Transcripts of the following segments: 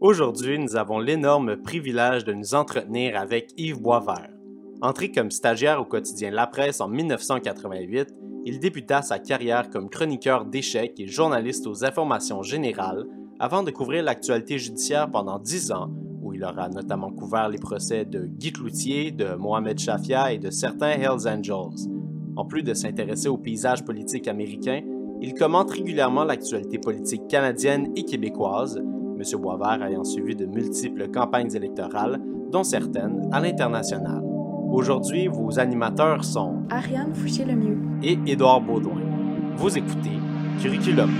Aujourd'hui, nous avons l'énorme privilège de nous entretenir avec Yves Boisvert. Entré comme stagiaire au quotidien La Presse en 1988, il débuta sa carrière comme chroniqueur d'échecs et journaliste aux informations générales avant de couvrir l'actualité judiciaire pendant dix ans, où il aura notamment couvert les procès de Guy Cloutier, de Mohamed Shafia et de certains Hells Angels. En plus de s'intéresser au paysage politique américain, il commente régulièrement l'actualité politique canadienne et québécoise, M. Boisvert ayant suivi de multiples campagnes électorales, dont certaines à l'international. Aujourd'hui, vos animateurs sont Ariane Fouché-Lemieux et Édouard Baudouin. Vous écoutez Curriculum.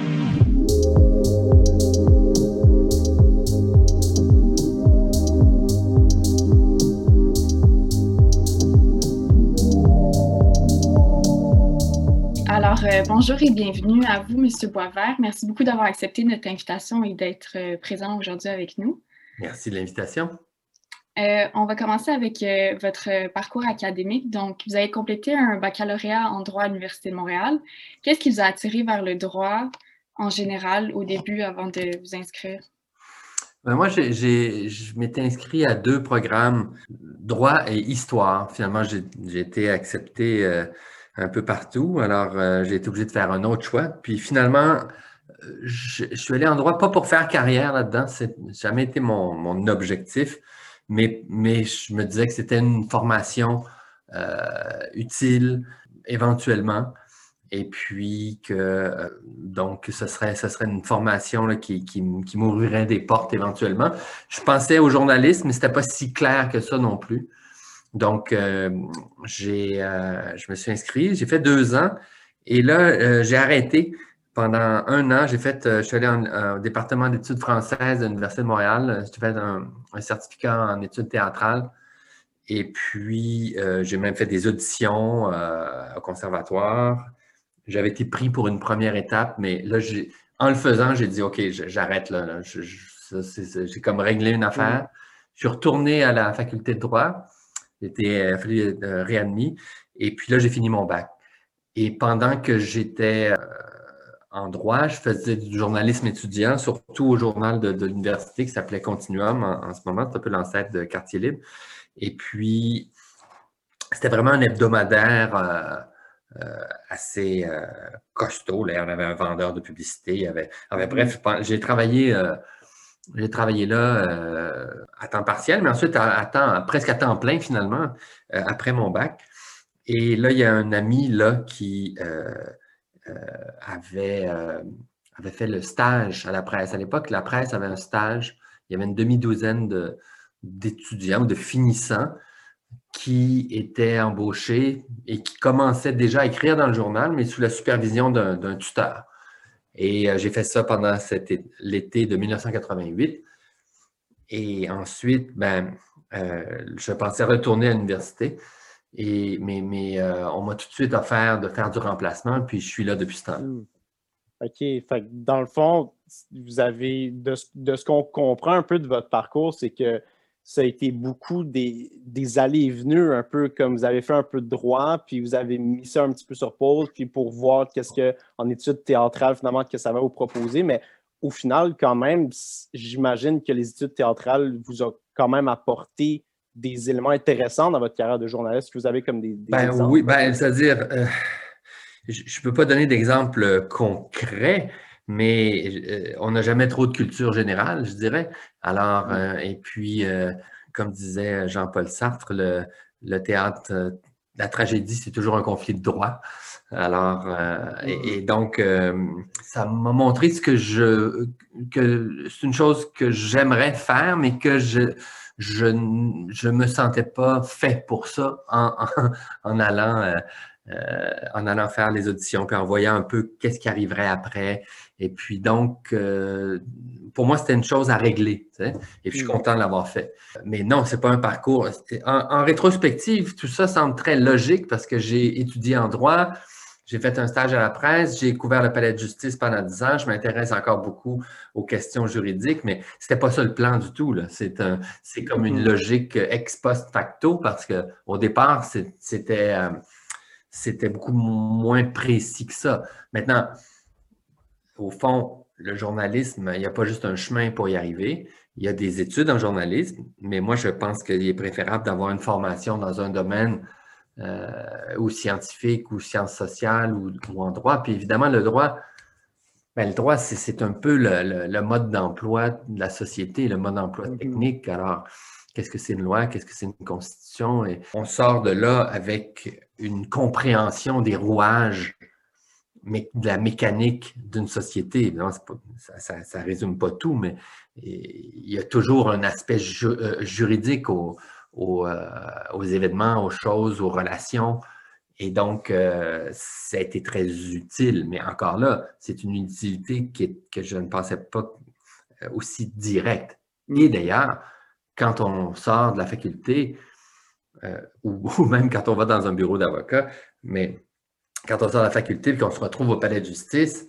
Alors, euh, bonjour et bienvenue à vous, Monsieur Boisvert. Merci beaucoup d'avoir accepté notre invitation et d'être euh, présent aujourd'hui avec nous. Merci de l'invitation. Euh, on va commencer avec votre parcours académique. Donc, vous avez complété un baccalauréat en droit à l'Université de Montréal. Qu'est-ce qui vous a attiré vers le droit en général au début avant de vous inscrire? Ben moi, je m'étais inscrit à deux programmes, droit et histoire. Finalement, j'ai été accepté un peu partout. Alors, j'ai été obligé de faire un autre choix. Puis finalement, je, suis allé en droit pas pour faire carrière là-dedans. C'est jamais été mon, objectif mais, je me disais que c'était une formation euh, utile éventuellement. Et puis que euh, donc ce serait, ce serait une formation qui, qui, qui m'ouvrirait des portes éventuellement. Je pensais au journalisme, mais ce n'était pas si clair que ça non plus. Donc, euh, j'ai, je me suis inscrit, j'ai fait deux ans et là, j'ai arrêté pendant un an, j'ai fait, euh, je suis allé au département d'études françaises de l'Université de Montréal. J'ai fait un, certificat en études théâtrales. Et puis, euh, j'ai même fait des auditions euh, au conservatoire. J'avais été pris pour une première étape, mais là, en le faisant, j'ai dit, OK, j'arrête là. J'ai comme réglé une affaire. Je suis retourné à la faculté de droit. J'ai été réadmis. Et puis là, j'ai fini mon bac. Et pendant que j'étais en droit. Je faisais du journalisme étudiant, surtout au journal de, l'université qui s'appelait Continuum en, ce moment. C'est un peu l'ancêtre de Quartier Libre. Et puis, c'était vraiment un hebdomadaire euh, euh, assez euh, costaud. Là. On avait un vendeur de publicité. Il y avait, bref, j'ai travaillé, j'ai travaillé là à temps partiel, mais ensuite à, temps, presque à temps plein finalement, après mon bac. Et là, il y a un ami là qui euh, avait, euh, avait fait le stage à la presse. À l'époque, la presse avait un stage. Il y avait une demi-douzaine d'étudiants ou de finissants qui étaient embauchés et qui commençaient déjà à écrire dans le journal, mais sous la supervision d'un tuteur. Et euh, j'ai fait ça pendant l'été de 1988. Et ensuite, ben, je pensais retourner à l'université. Et, mais mais euh, on m'a tout de suite offert de faire du remplacement, puis je suis là depuis ce temps. Hmm. OK. Dans le fond, vous avez, de, ce qu'on comprend un peu de votre parcours, c'est que ça a été beaucoup des, des, allées et venues, un peu comme vous avez fait un peu de droit, puis vous avez mis ça un petit peu sur pause, puis pour voir qu'est-ce que, en études théâtrales, finalement, que ça va vous proposer. Mais au final, quand même, j'imagine que les études théâtrales vous ont quand même apporté des éléments intéressants dans votre carrière de journaliste que vous avez comme des, ben, Oui, ben, c'est-à-dire, euh, je ne peux pas donner d'exemple concret, mais euh, on n'a jamais trop de culture générale, je dirais. Alors, euh, et puis, comme disait Jean-Paul Sartre, le, le théâtre, la tragédie, c'est toujours un conflit de droit. Alors, et, donc, ça m'a montré ce que je, que c'est une chose que j'aimerais faire, mais que je, je ne me sentais pas fait pour ça en, en, allant, euh, euh, en allant faire les auditions, puis en voyant un peu qu'est-ce qui arriverait après. Et puis donc, euh, pour moi, c'était une chose à régler. et puis je suis mm. content de l'avoir fait. Mais non, c'est pas un parcours. En, en, rétrospective, tout ça semble très logique parce que j'ai étudié en droit, j'ai fait un stage à la presse, j'ai couvert le palais de justice pendant dix ans. Je m'intéresse encore beaucoup aux questions juridiques, mais c'était pas ça le plan du tout. C'est un, c'est comme une mm-hmm. logique ex post facto parce que au départ, c'était, euh, c'était beaucoup moins précis que ça. Maintenant, au fond, le journalisme, il n'y a pas juste un chemin pour y arriver. Il y a des études en journalisme, mais moi, je pense qu'il est préférable d'avoir une formation dans un domaine euh, ou scientifique ou sciences sociales ou, en droit. Puis évidemment, le droit, ben, le droit, c'est un peu le, mode d'emploi de la société, le mode d'emploi mm-hmm. technique. Alors, qu'est-ce que c'est une loi, qu'est-ce que c'est une constitution? Et on sort de là avec une compréhension des rouages de la mécanique d'une société. ça ne résume pas tout, mais il y a toujours un aspect euh, juridique euh, aux, événements, aux choses, aux relations. Et donc, euh, ça a été très utile. Mais encore là, c'est une utilité que je ne pensais pas aussi directe. Et d'ailleurs, quand on sort de la faculté, ou, ou, même quand on va dans un bureau d'avocat, mais quand on sort de la faculté et qu'on se retrouve au palais de justice,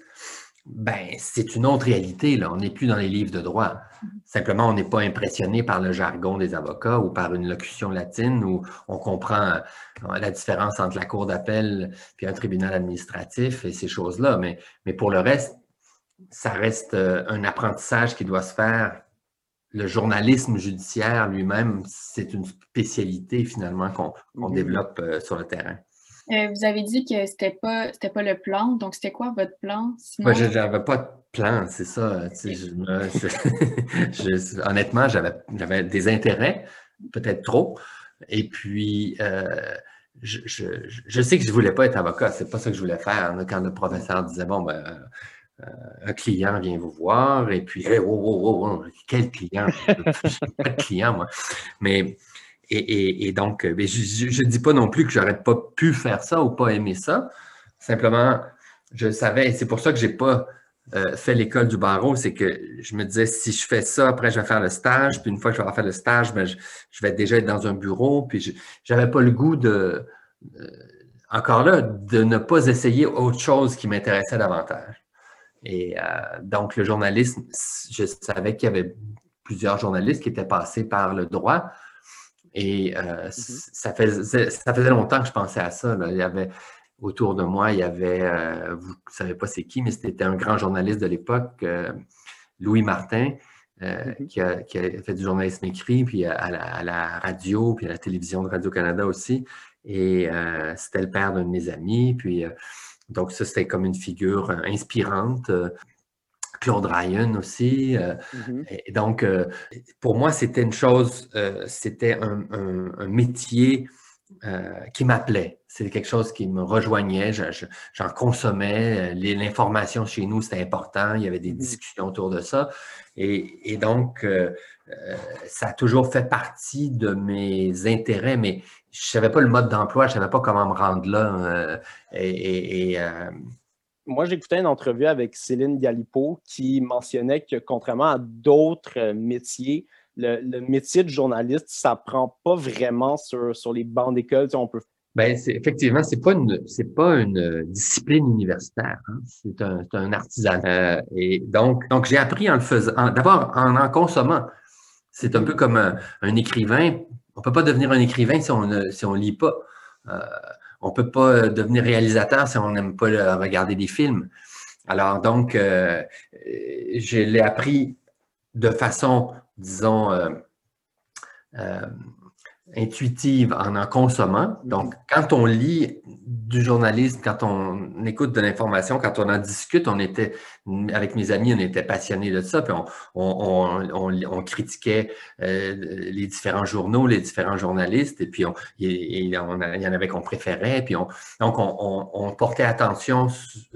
ben, c'est une autre réalité. Là. On n'est plus dans les livres de droit. Simplement, on n'est pas impressionné par le jargon des avocats ou par une locution latine où on comprend euh, la différence entre la cour d'appel et un tribunal administratif et ces choses-là. Mais, mais pour le reste, ça reste euh, un apprentissage qui doit se faire. Le journalisme judiciaire lui-même, c'est une spécialité finalement qu'on mm-hmm. développe euh, sur le terrain. Euh, vous avez dit que c'était pas pas le plan. Donc, c'était quoi votre plan? Moi, je n'avais pas de plan, c'est ça. honnêtement, j'avais des intérêts, peut-être trop. Et puis, euh, je, sais que je ne voulais pas être avocat. C'est pas ça que je voulais faire. Quand le professeur disait, bon, ben, euh, un client vient vous voir, et puis, quel client? pas de client, moi. Mais et, donc, euh, je ne dis pas non plus que j'aurais pas pu faire ça ou pas aimé ça. Simplement, je savais, et c'est pour ça que je n'ai pas euh, fait l'école du barreau, c'est que je me disais, si je fais ça, après je vais faire le stage, puis une fois que je vais faire le stage, ben, je, vais déjà être dans un bureau, puis je n'avais pas le goût de, euh, encore là, de ne pas essayer autre chose qui m'intéressait davantage. Et donc, le journalisme, je savais qu'il y avait plusieurs journalistes qui étaient passés par le droit, et euh, mm-hmm. ça, faisait, ça faisait longtemps que je pensais à ça. Il y avait autour de moi, il y avait, euh, vous ne savez pas c'est qui, mais c'était un grand journaliste de l'époque, euh, Louis Martin, mm-hmm. qui, a, fait du journalisme écrit, puis à la, radio, puis à la télévision de Radio-Canada aussi. Et c'était le père d'un de mes amis. Puis, donc, ça, c'était comme une figure inspirante. Claude Ryan aussi. Euh, mm-hmm. Et donc, euh, pour moi, c'était une chose, euh, c'était un, métier qui m'appelait. C'était quelque chose qui me rejoignait. J'en consommais. L'information chez nous, c'était important. Il y avait des mm-hmm. discussions autour de ça. Et, donc, ça a toujours fait partie de mes intérêts, mais je ne savais pas le mode d'emploi, je ne savais pas comment me rendre là. et moi, j'écoutais une entrevue avec Céline Galipo qui mentionnait que contrairement à d'autres euh, métiers, le, métier de journaliste, ça ne prend pas vraiment sur, sur les bancs d'école. on peut... Ben, effectivement, ce n'est pas, une, pas une discipline universitaire. Hein. C'est un, un, artisan. Euh, et donc, donc j'ai appris en le faisant. D'abord, en en consommant. C'est un peu comme un, écrivain. On ne peut pas devenir un écrivain si on ne on lit pas. Euh, on ne peut pas euh, devenir réalisateur si on n'aime pas regarder des films. Alors donc, euh, je l'ai appris de façon, disons, euh, intuitive en en consommant. Donc, quand on lit du journalisme, quand on écoute de l'information, quand on en discute, on était, avec mes amis, on était passionnés de ça, puis on, critiquait euh, les différents journaux, les différents journalistes, et puis on, il, y en avait qu'on préférait, puis on, donc on, portait attention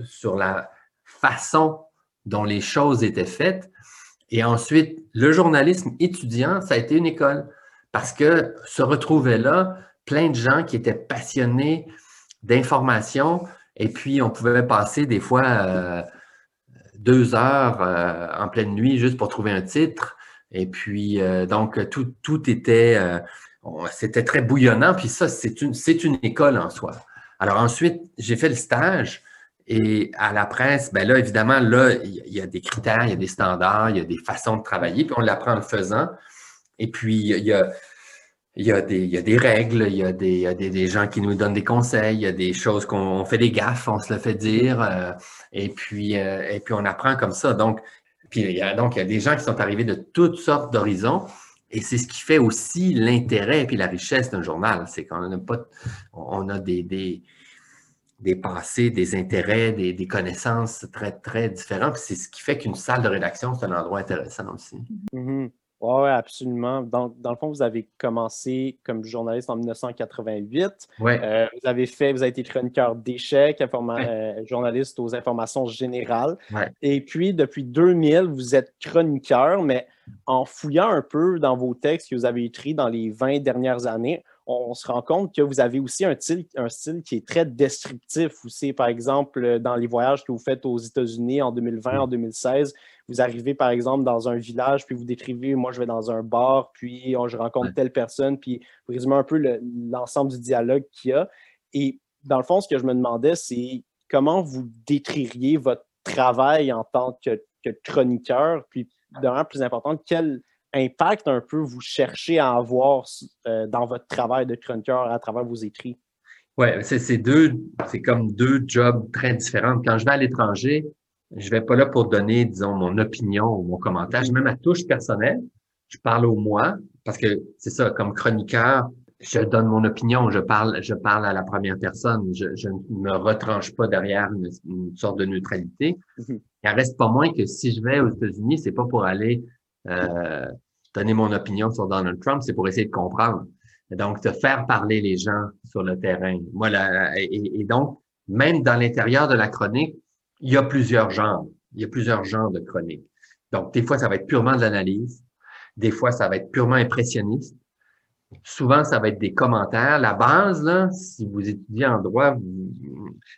sur la façon dont les choses étaient faites. Et ensuite, le journalisme étudiant, ça a été une école parce que se retrouvaient là plein de gens qui étaient passionnés d'informations et puis on pouvait passer des fois euh, deux heures euh, en pleine nuit juste pour trouver un titre. Et puis, euh, donc, tout, tout était, c'était très bouillonnant. Puis ça, c'est une, c'est une école en soi. Alors ensuite, j'ai fait le stage. Et à la presse, ben là, évidemment, là, il y a des critères, il y a des standards, il y a des façons de travailler, puis on l'apprend en le faisant. Et puis, il y a, il y, a des, a règles, il y a, des, a gens qui nous donnent des conseils, il y a des choses qu'on fait des gaffes, on se le fait dire, euh, et, puis, euh, et puis on apprend comme ça. Donc, puis il y a, donc, il y a des gens qui sont arrivés de toutes sortes d'horizons, et c'est ce qui fait aussi l'intérêt et la richesse d'un journal. C'est qu'on n'a pas, on a des, des, des passés, des intérêts, des, connaissances très, très différents. C'est ce qui fait qu'une salle de rédaction, c'est un endroit intéressant aussi. Mm-hmm. Oui, absolument. Donc, dans le fond, vous avez commencé comme journaliste en 1988. Ouais. Euh, vous avez fait, vous avez été chroniqueur d'échecs, euh, journaliste aux informations générales. Ouais. Et puis, depuis 2000, vous êtes chroniqueur, mais en fouillant un peu dans vos textes que vous avez écrits dans les 20 dernières années, on se rend compte que vous avez aussi un style, un style qui est très descriptif aussi. Par exemple, dans les voyages que vous faites aux États-Unis en 2020, en 2016, vous arrivez par exemple dans un village, puis vous décrivez, moi je vais dans un bar, puis oh, je rencontre telle personne, puis vous résumez un peu l'ensemble du dialogue qu'il y a. Et dans le fond, ce que je me demandais, c'est comment vous décririez votre travail en tant que, que chroniqueur, puis de plus important, quel impact un peu vous cherchez à avoir euh, dans votre travail de chroniqueur à travers vos écrits? Oui, c'est deux, c'est comme deux jobs très différents. Quand je vais à l'étranger, je vais pas là pour donner, disons, mon opinion ou mon commentaire. J'ai même ma touche personnelle. Je parle au moi parce que c'est ça, comme chroniqueur, je donne mon opinion, je parle, je parle à la première personne, je, je ne me retranche pas derrière une, une sorte de neutralité. Mm-hmm. Il en reste pas moins que si je vais aux États-Unis, c'est pas pour aller euh, donner mon opinion sur Donald Trump, c'est pour essayer de comprendre. donc, de faire parler les gens sur le terrain. Voilà. Et, et donc, même dans l'intérieur de la chronique, il y a plusieurs genres. Il y a plusieurs genres de chroniques. Donc, des fois, ça va être purement de l'analyse. Des fois, ça va être purement impressionniste. Souvent, ça va être des commentaires. La base, là, si vous étudiez en droit,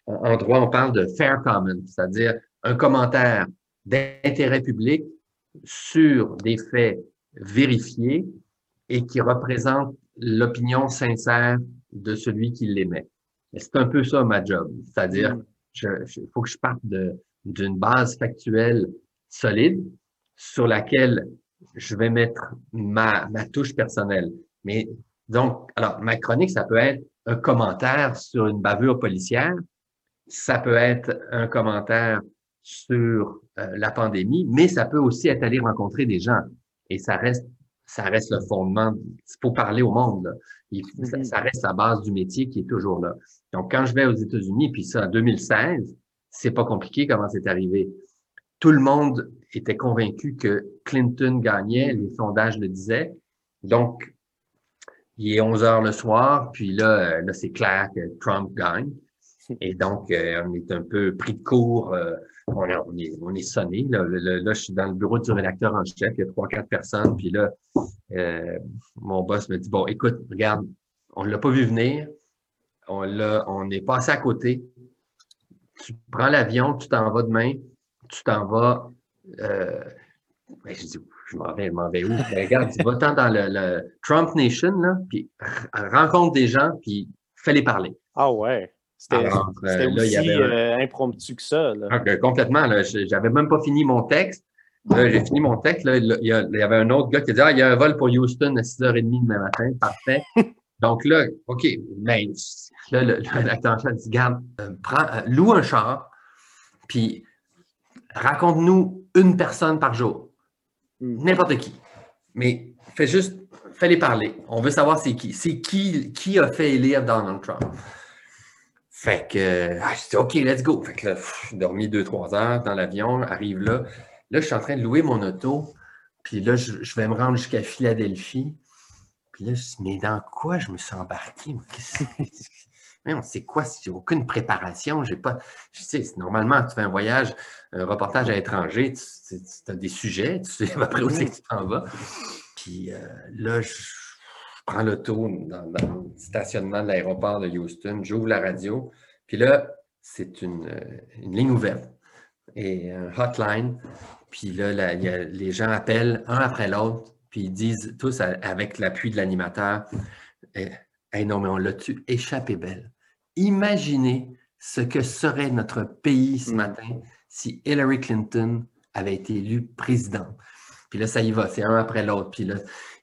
en droit, on parle de fair comment, c'est-à-dire un commentaire d'intérêt public sur des faits vérifiés et qui représentent l'opinion sincère de celui qui l'émet. C'est un peu ça ma job, c'est-à-dire, il faut que je parte d'une base factuelle solide sur laquelle je vais mettre ma, ma touche personnelle. Mais donc, alors, ma chronique, ça peut être un commentaire sur une bavure policière, ça peut être un commentaire sur euh, la pandémie, mais ça peut aussi être aller rencontrer des gens. Et ça reste, ça reste le fondement. Il faut parler au monde. Mm-hmm. ça, reste la base du métier qui est toujours là. Donc, quand je vais aux États-Unis, puis ça, en 2016, c'est pas compliqué comment c'est arrivé. Tout le monde était convaincu que Clinton gagnait, les sondages le disaient. Donc, il est 11 heures le soir, puis là, euh, là c'est clair que Trump gagne. Et donc, euh, on est un peu pris de court. Euh, on, est, on est sonné. Là. là. je suis dans le bureau du rédacteur en chef. Il y a trois, quatre personnes. Puis là, euh, mon boss me dit, bon, écoute, regarde, on ne l'a pas vu venir. On, on est passé à côté. Tu prends l'avion, tu t'en vas demain. Tu t'en vas... Euh, ben, je dis, je m'en vais, je m'en vais où? Ben, regarde, tu vas dans le, le, Trump Nation, là, puis rencontre des gens, puis fais-les parler. Ah ouais. C'était euh, aussi euh, impromptu que ça. Là. Ah, complètement. J'avais même pas fini mon texte. J'ai fini mon texte. Là, il, y avait un autre gars qui a dit Ah, il y a un vol pour Houston à 6h30 demain matin. Parfait. Donc là, OK, mais là, le, dit Garde, euh, prends, loue un char, puis raconte-nous une personne par jour. Hmm. N'importe qui. Mais fais juste, fais-les parler. On veut savoir c'est qui. C'est qui, qui a fait élire Donald Trump. Fait que, ah, je dis, OK, let's go. Fait que là, j'ai dormi deux, trois heures dans l'avion, arrive là. Là, je suis en train de louer mon auto. Puis là, je, vais me rendre jusqu'à Philadelphie. Puis là, je dis, mais dans quoi je me suis embarqué? C'est? Quoi? J'ai aucune préparation. J'ai pas. Je sais, normalement, tu fais un voyage, un reportage à l'étranger, tu, as des sujets, tu sais après où c'est que tu t'en vas. Puis euh, là, je prends l'auto dans, dans, le stationnement de l'aéroport de Houston, j'ouvre la radio, puis là, c'est une, euh, une, ligne ouverte et un hotline. Puis là, y a, les gens appellent un après l'autre, puis ils disent tous avec l'appui de l'animateur eh, hey, non, mais on l'a-tu échappé belle? Imaginez ce que serait notre pays ce mm. matin si Hillary Clinton avait été élue présidente. Puis là, ça y va, c'est un après l'autre. Puis là,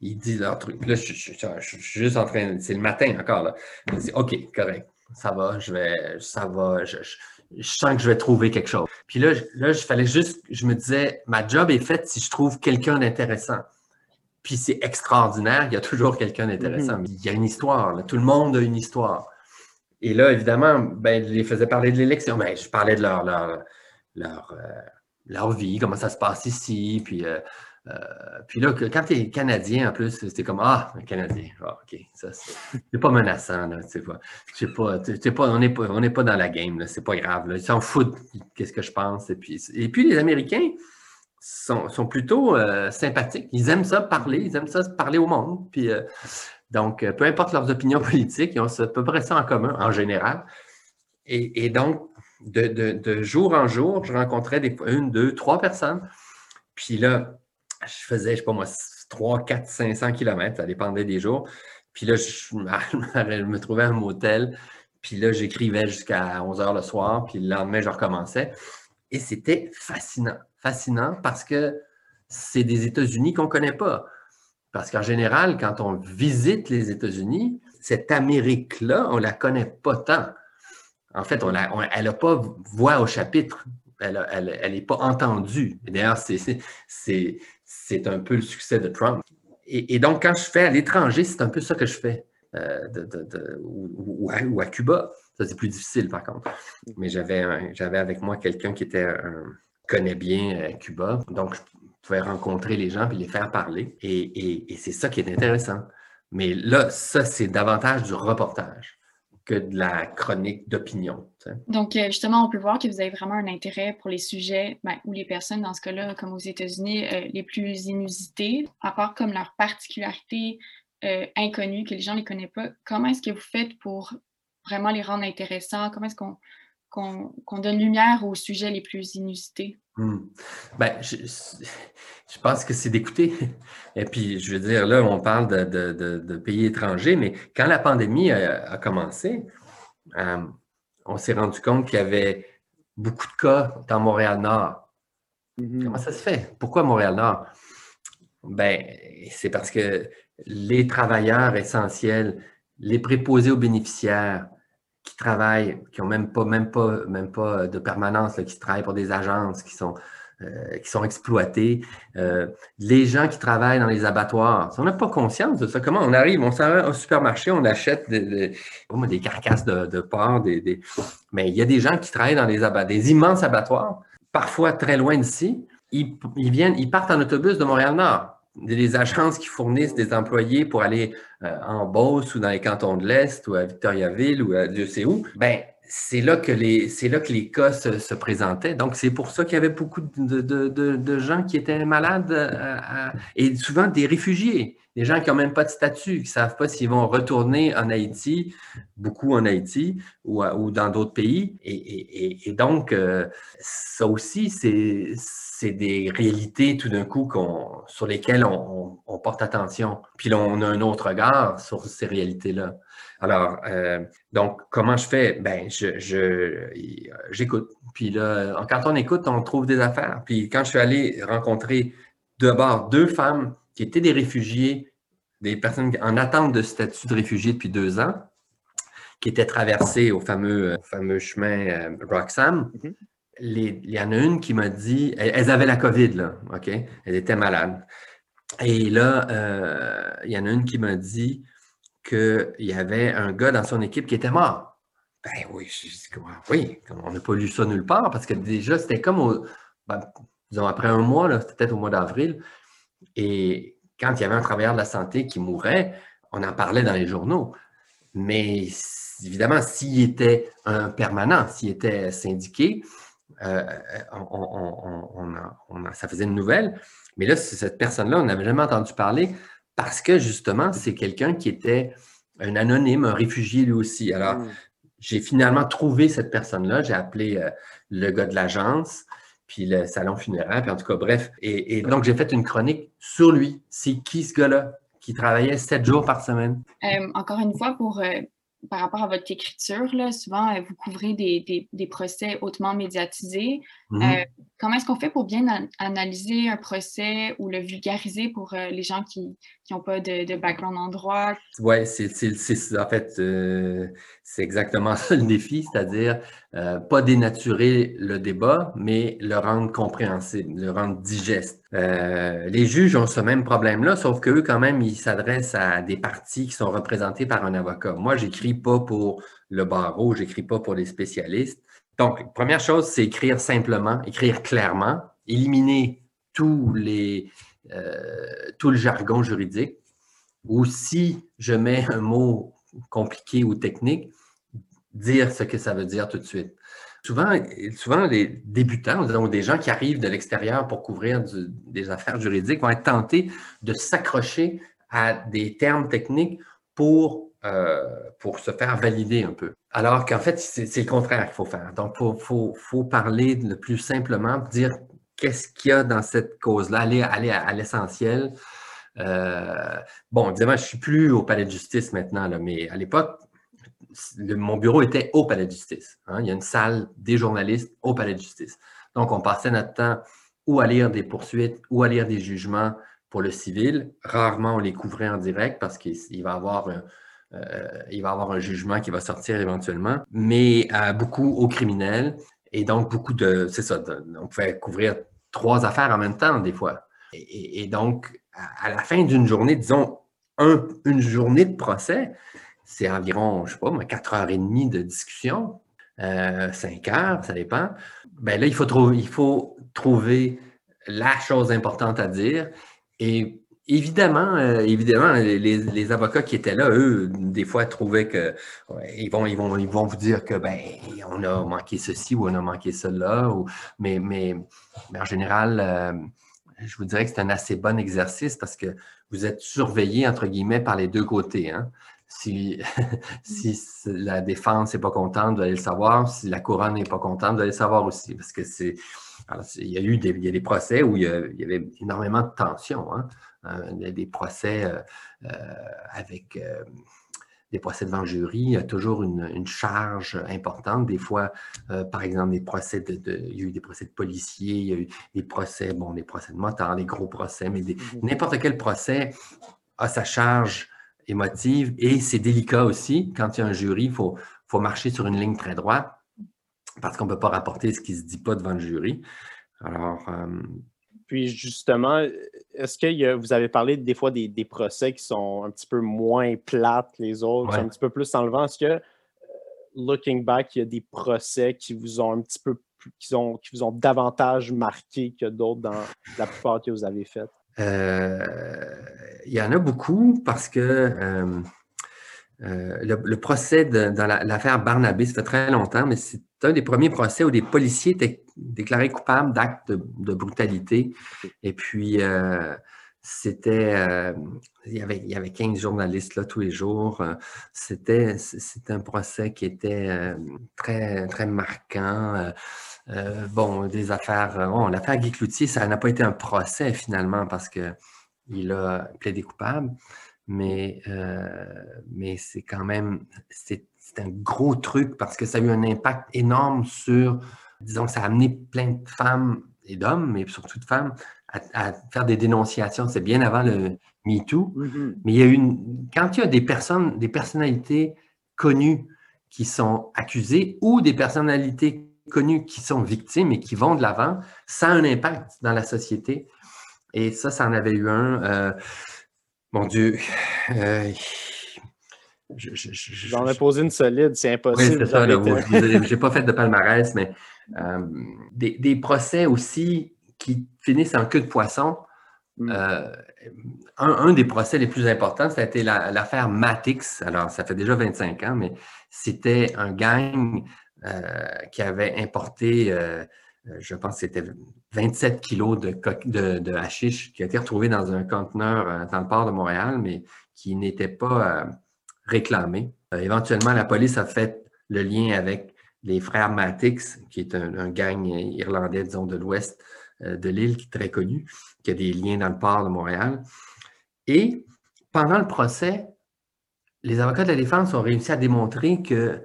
ils disent leur truc. Puis là, je, suis juste en train, c'est le matin encore. Là. OK, correct, ça va, je vais, ça va, je, sens que je vais trouver quelque chose. Puis là, là, je fallait juste, je me disais, ma job est faite si je trouve quelqu'un d'intéressant. Puis c'est extraordinaire, il y a toujours quelqu'un d'intéressant. Mm-hmm. Il y a une histoire, tout le monde a une histoire. Et là, évidemment, ben, je les faisais parler de l'élection, mais je parlais de leur, leur, leur, euh, leur, vie, comment ça se passe ici, puis euh, euh, puis là, quand tu es Canadien, en plus, c'était comme Ah, un Canadien. Ah, OK. Ça, c'est pas menaçant, là. Tu sais pas. pas, pas, on n'est pas, pas dans la game, C'est pas grave. Ils s'en foutent qu'est-ce que je pense. Et puis, et puis les Américains sont, sont plutôt euh, sympathiques. Ils aiment ça parler, ils aiment ça parler au monde. Puis, euh, donc, peu importe leurs opinions politiques, ils ont à peu près ça en commun, en général. Et donc, de, jour en jour, je rencontrais des, une, deux, trois personnes. Puis là, je faisais, je sais pas moi, 3, 4, 500 km, ça dépendait des jours. Puis là, je, me trouvais à un motel, puis là, j'écrivais jusqu'à 11 heures le soir, puis le lendemain, je recommençais. Et c'était fascinant. Fascinant parce que c'est des États-Unis qu'on ne connaît pas. Parce qu'en général, quand on visite les États-Unis, cette Amérique-là, on ne la connaît pas tant. En fait, elle n'a pas voix au chapitre. Elle n'est pas entendue. D'ailleurs, c'est c'est un peu le succès de Trump. Et, donc, quand je fais à l'étranger, c'est un peu ça que je fais. Euh, ou, à, Cuba. Ça, c'est plus difficile, par contre. Mais j'avais avec moi quelqu'un qui était connaît bien euh, Cuba. Donc, je pouvais rencontrer les gens et les faire parler. et c'est ça qui est intéressant. Mais là, ça, c'est davantage du reportage que de la chronique d'opinion. Donc, euh, justement, on peut voir que vous avez vraiment un intérêt pour les sujets ben, ou les personnes, dans ce cas-là, comme aux États-Unis, euh, les plus inusités, à part comme leur particularité euh, inconnue, que les gens ne les connaissent pas. Comment est-ce que vous faites pour vraiment les rendre intéressants? Comment est-ce qu'on qu'on donne lumière aux sujets les plus inusités? Hmm. Ben, je, je, pense que c'est d'écouter. Et puis, je veux dire, là, on parle de, de, de, pays étrangers, mais quand la pandémie a, commencé, euh, on s'est rendu compte qu'il y avait beaucoup de cas dans Montréal-Nord. Mm-hmm. Comment ça se fait? Pourquoi Montréal-Nord? Ben, c'est parce que les travailleurs essentiels, les préposés aux bénéficiaires, qui travaillent, qui n'ont même pas, même, pas, même pas de permanence, qui travaillent pour des agences, qui sont, euh, qui sont exploités. Euh, les gens qui travaillent dans les abattoirs, on n'a pas conscience de ça. Comment on arrive, on s'en va au supermarché, on achète des, des, carcasses de, porc, des, mais il y a des gens qui travaillent dans des, des immenses abattoirs, parfois très loin d'ici. Ils, ils, viennent, ils partent en autobus de Montréal-Nord des agences qui fournissent des employés pour aller euh, en Beauce ou dans les cantons de l'Est ou à Victoriaville ou à Dieu sait où, ben, c'est là que les, c'est là que les cas se, présentaient. Donc, c'est pour ça qu'il y avait beaucoup de, de, de, gens qui étaient malades euh, et souvent des réfugiés, des gens qui n'ont même pas de statut, qui ne savent pas s'ils vont retourner en Haïti, beaucoup en Haïti ou, ou dans d'autres pays. Et, et, et donc, euh, ça aussi, c'est c'est des réalités tout d'un coup sur lesquelles on, porte attention. Puis là, on a un autre regard sur ces réalités-là. Alors, euh, donc, comment je fais? Ben, je, j'écoute. Puis là, quand on écoute, on trouve des affaires. Puis quand je suis allé rencontrer d'abord deux femmes qui étaient des réfugiés, des personnes en attente de statut de réfugié depuis deux ans, qui étaient traversées au fameux, fameux chemin euh, Roxham. Mm-hmm il y en a une qui m'a dit, elles, avaient la COVID, là, OK? Elles étaient malades. Et là, euh, il y en a une qui m'a dit qu'il y avait un gars dans son équipe qui était mort. Ben oui, oui, on n'a pas lu ça nulle part parce que déjà, c'était comme ben, disons, après un mois, c'était peut-être au mois d'avril. Et quand il y avait un travailleur de la santé qui mourait, on en parlait dans les journaux. Mais évidemment, s'il était un permanent, s'il était syndiqué, euh, on, ça faisait une nouvelle. Mais là, cette personne-là, on n'avait jamais entendu parler parce que justement, c'est quelqu'un qui était un anonyme, un réfugié lui aussi. Alors, hmm. j'ai finalement trouvé cette personne-là. J'ai appelé euh, le gars de l'agence, puis le salon funéraire, puis en tout cas, bref. Et, donc, j'ai fait une chronique sur lui. C'est qui ce gars-là qui travaillait sept jours par semaine? Euh, encore une fois, pour par rapport à votre écriture, souvent, euh, vous couvrez des, procès hautement médiatisés. Mhm. Comment est-ce qu'on fait pour bien analyser un procès ou le vulgariser pour euh, les gens qui n'ont pas de, background en droit? Oui, c'est en fait, euh, c'est exactement ça le défi, c'est-à-dire euh, pas dénaturer le débat, mais le rendre compréhensible, le rendre digeste. les juges ont ce même problème-là, sauf qu'eux, quand même, ils s'adressent à des parties qui sont représentées par un avocat. Moi, j'écris pas pour le barreau, j'écris pas pour les spécialistes. Donc, première chose, c'est écrire simplement, écrire clairement, éliminer tous les, euh, tout le jargon juridique. Ou si je mets un mot compliqué ou technique, dire ce que ça veut dire tout de suite. Souvent, souvent les débutants, ou des gens qui arrivent de l'extérieur pour couvrir des affaires juridiques, vont être tentés de s'accrocher à des termes techniques pour, euh, pour se faire valider un peu. Alors qu'en fait, c'est le contraire qu'il faut faire. Donc, il faut, parler le plus simplement, dire qu'est-ce qu'il y a dans cette cause-là, aller, aller à, l'essentiel. Euh, bon, évidemment, je ne suis plus au palais de justice maintenant, mais à l'époque, mon bureau était au palais de justice. Hein. Il y a une salle des journalistes au palais de justice. Donc, on passait notre temps ou à lire des poursuites ou à lire des jugements pour le civil. Rarement, on les couvrait en direct parce qu'il va y avoir un, euh, il va y avoir un jugement qui va sortir éventuellement, mais euh, beaucoup aux criminels. Et donc, beaucoup de. C'est ça, on pouvait couvrir trois affaires en même temps, des fois. Et, donc, à, la fin d'une journée, disons, une journée de procès, c'est environ, je ne sais pas, quatre heures et demie de discussion, euh, cinq heures, ça dépend. Ben là, il faut, trouver, il faut trouver la chose importante à dire. Et Évidemment, euh, évidemment, les, avocats qui étaient là, eux, des fois trouvaient que ils vont, ils vont, ils vont vous dire que ben on a manqué ceci ou on a manqué cela, mais, en général, euh, je vous dirais que c'est un assez bon exercice parce que vous êtes surveillé entre guillemets par les deux côtés. Hein. Si, si la défense n'est pas contente, vous allez le savoir. Si la couronne n'est pas contente, vous allez le savoir aussi. Parce que c'est. Il y a eu des, il y a des procès où il y, avait énormément de tension. Hein. Euh, des procès euh, euh, avec des procès devant le jury, il y a toujours une, charge importante. Des fois, par exemple, des procès de, il y a eu des procès de policiers, il y a eu des procès, bon, des procès de motards, des gros procès, mais mm-hmm. n'importe quel procès a sa charge émotive et c'est délicat aussi. Quand il y a un jury, il faut, faut marcher sur une ligne très droite parce qu'on ne peut pas rapporter ce qui ne se dit pas devant le jury. Alors, puis justement, est-ce que vous avez parlé des fois des, procès qui sont un petit peu moins plates les autres, un petit peu plus enlevants? Est-ce que, euh, looking back, il y a des procès qui vous ont un petit peu qui, ont, qui vous ont davantage marqué que d'autres dans la plupart que vous avez faites? Euh, il y en a beaucoup parce que euh, euh, le, procès dans l'affaire Barnabé, ça fait très longtemps, mais c'est un des premiers procès où des policiers étaient déclarés coupables d'actes de, brutalité. Et puis, euh, c'était, euh, il, y avait, il y avait 15 journalistes là tous les jours. C'était, un procès qui était très, très marquant. bon, des affaires, bon, l'affaire Guy Cloutier, ça n'a pas été un procès finalement parce qu'il a plaidé coupable mais, euh, mais c'est quand même, c'est un gros truc parce que ça a eu un impact énorme sur, disons, ça a amené plein de femmes et d'hommes, mais surtout de femmes, à, faire des dénonciations. C'est bien avant le MeToo, mm-hmm. mais il y a une, quand il y a des personnes, des personnalités connues qui sont accusées ou des personnalités connues qui sont victimes et qui vont de l'avant, ça a un impact dans la société. Et ça, ça en avait eu un. Euh, mon Dieu. Euh, J'en ai posé une solide, c'est impossible. Oui, c'est ça. Je n'ai pas fait de palmarès, mais euh, des, procès aussi qui finissent en queue de poisson. Hmm. Euh, un, des procès les plus importants, ça a été l'affaire Matix. Alors, ça fait déjà 25 ans, mais c'était un gang qui avait importé euh, je pense que c'était 27 kilos de, de, de hashish qui a été retrouvé dans un conteneur euh, dans le port de Montréal, mais qui n'était pas euh, réclamé. éventuellement, la police a fait le lien avec les frères Matix, qui est un, gang irlandais, disons, de l'ouest de l'île, qui est très connu, qui a des liens dans le port de Montréal. Et pendant le procès, les avocats de la défense ont réussi à démontrer que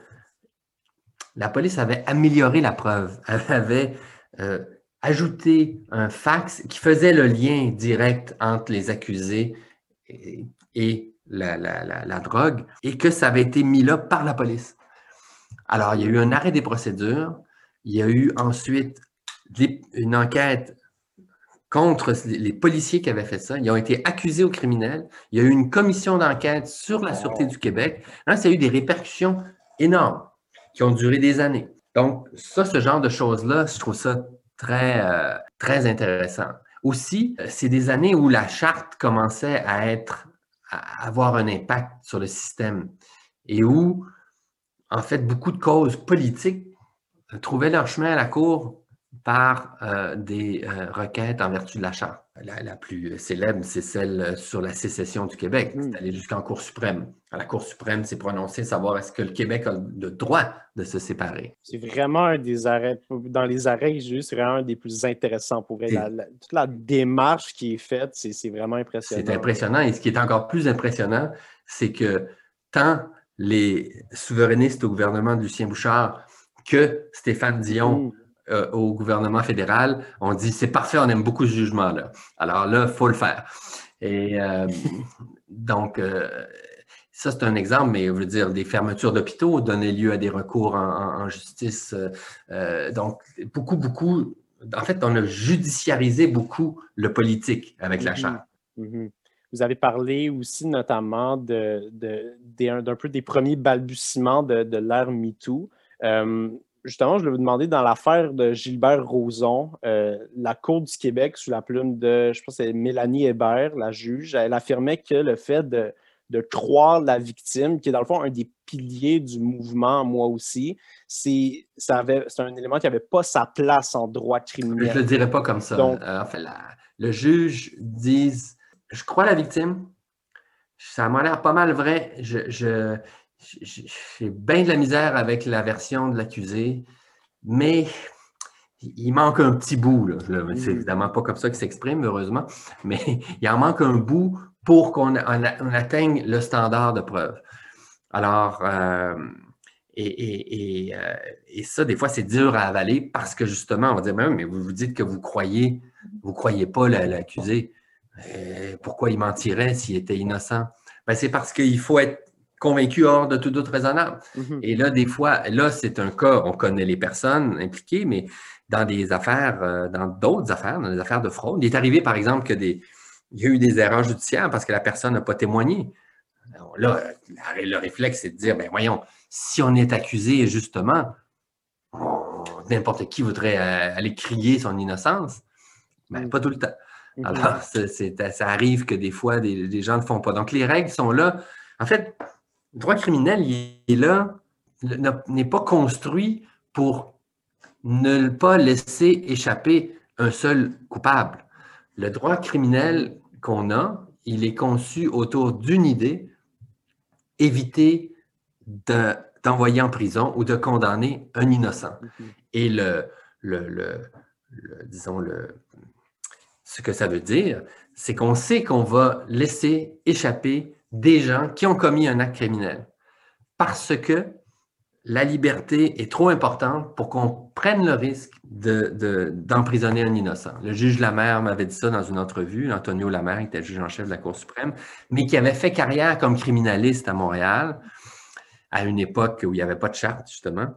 la police avait amélioré la preuve. Elle avait euh, ajouté un fax qui faisait le lien direct entre les accusés et, la, drogue et que ça avait été mis là par la police. Alors, il y a eu un arrêt des procédures. Il y a eu ensuite une enquête contre les policiers qui avaient fait ça. Ils ont été accusés aux criminels. Il y a eu une commission d'enquête sur la Sûreté du Québec. Là, ça a eu des répercussions énormes qui ont duré des années. Donc, ça, ce genre de choses-là, je trouve ça très, euh, intéressant. Aussi, euh, c'est des années où la charte commençait à être, avoir un impact sur le système et où, en fait, beaucoup de causes politiques trouvaient leur chemin à la Cour par euh, des euh, requêtes en vertu de la Charte. La, plus célèbre, c'est celle sur la sécession du Québec. C'est hmm. allé jusqu'en Cour suprême. La Cour suprême s'est prononcée savoir est-ce que le Québec a le droit de se séparer. C'est vraiment un des arrêts, dans les arrêts juste c'est vraiment un des plus intéressants pour elle. toute la démarche qui est faite, c'est vraiment impressionnant. C'est impressionnant. Et ce qui est encore plus impressionnant, c'est que tant les souverainistes au gouvernement de Lucien Bouchard que Stéphane Dion, hmm. Euh, au gouvernement fédéral, on dit c'est parfait, on aime beaucoup ce jugement-là. Alors là, il faut le faire. Et euh, donc, euh, ça, c'est un exemple, mais je veux dire, des fermetures d'hôpitaux donnaient lieu à des recours en, justice. donc, beaucoup, beaucoup. En fait, on a judiciarisé beaucoup le politique avec la mm-hmm. Charte. Mm-hmm. Vous avez parlé aussi notamment d'un de, peu des premiers balbutiements de, de l'ère MeToo justement, je vais vous demander dans l'affaire de Gilbert Rozon, euh, la Cour du Québec, sous la plume de, je pense c'est Mélanie Hébert, la juge, elle affirmait que le fait de, croire la victime, qui est dans le fond un des piliers du mouvement, moi aussi, c'est un élément qui n'avait pas sa place en droit criminel. Je ne le dirais pas comme ça. Euh, en fait, le juge dit Je crois la victime. Ça m'a l'air pas mal vrai. je, j'ai bien de la misère avec la version de l'accusé, mais il manque un petit bout. Là. C'est mm-hmm. évidemment pas comme ça qu'il s'exprime, heureusement, mais il en manque un bout pour qu'on atteigne le standard de preuve. Alors, euh, et, euh, et, ça, des fois, c'est dur à avaler parce que justement, on va dire, mais vous vous dites que vous croyez, vous croyez pas l'accusé. Pourquoi il mentirait s'il était innocent? Ben, c'est parce qu'il faut être convaincu hors de tout doute raisonnable. Mhm. Et là, des fois, là, c'est un cas, on connaît les personnes impliquées, mais dans des affaires, euh, dans d'autres affaires, dans des affaires de fraude, il est arrivé, par exemple, que des, il y a eu des erreurs judiciaires parce que la personne n'a pas témoigné. là, le réflexe, c'est de dire, ben voyons, si on est accusé, justement, n'importe qui voudrait euh, aller crier son innocence, ben, mhm. pas tout le temps. Mhm. Alors, ça arrive que des fois, des, des gens ne le font pas. Donc, les règles sont là. En fait, le droit criminel, il est là, n'est pas construit pour ne pas laisser échapper un seul coupable. Le droit criminel qu'on a, il est conçu autour d'une idée, éviter d'envoyer en prison ou de condamner un innocent. Mm-hmm. Et le, le, disons, le, ce que ça veut dire, c'est qu'on sait qu'on va laisser échapper des gens qui ont commis un acte criminel parce que la liberté est trop importante pour qu'on prenne le risque d'emprisonner un innocent. Le juge Lamère m'avait dit ça dans une entrevue, Antonio Lamère, était juge en chef de la Cour suprême, mais qui avait fait carrière comme criminaliste à Montréal à une époque où il n'y avait pas de charte, justement.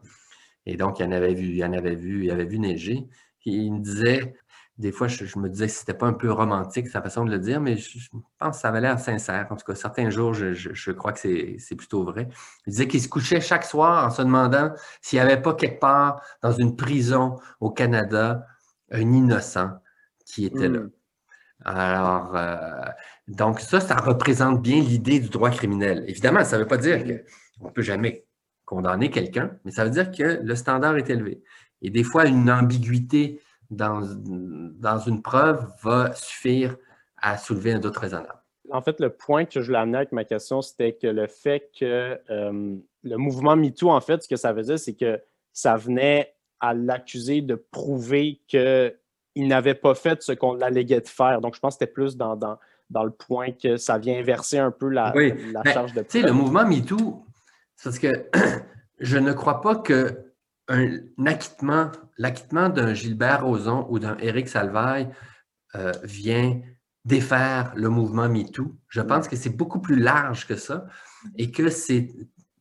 Et donc, il en avait vu, il en avait vu, il avait vu neiger. il me disait, des fois, je, me disais que c'était pas un peu romantique, sa façon de le dire, mais je, pense que ça avait l'air sincère. En tout cas, certains jours, je, crois que c'est plutôt vrai. Il disait qu'il se couchait chaque soir en se demandant s'il n'y avait pas quelque part dans une prison au Canada un innocent qui était là. Hmm. Alors, euh, donc ça, ça représente bien l'idée du droit criminel. Évidemment, ça ne veut pas dire qu'on ne peut jamais condamner quelqu'un, mais ça veut dire que le standard est élevé. Et des fois, une ambiguïté dans, dans une preuve va suffire à soulever un doute raisonnable. En fait, le point que je voulais amener avec ma question, c'était que le fait que euh, le mouvement MeToo, en fait, ce que ça faisait, c'est que ça venait à l'accuser de prouver qu'il n'avait pas fait ce qu'on l'alléguait de faire. Donc, je pense que c'était plus dans, dans, dans, le point que ça vient inverser un peu la, la ben, charge de Tu sais, le mouvement MeToo, c'est parce que je ne crois pas qu'un acquittement l'acquittement d'un Gilbert Rozon ou d'un Éric Salvaille euh, vient défaire le mouvement MeToo. Je pense que c'est beaucoup plus large que ça et que c'est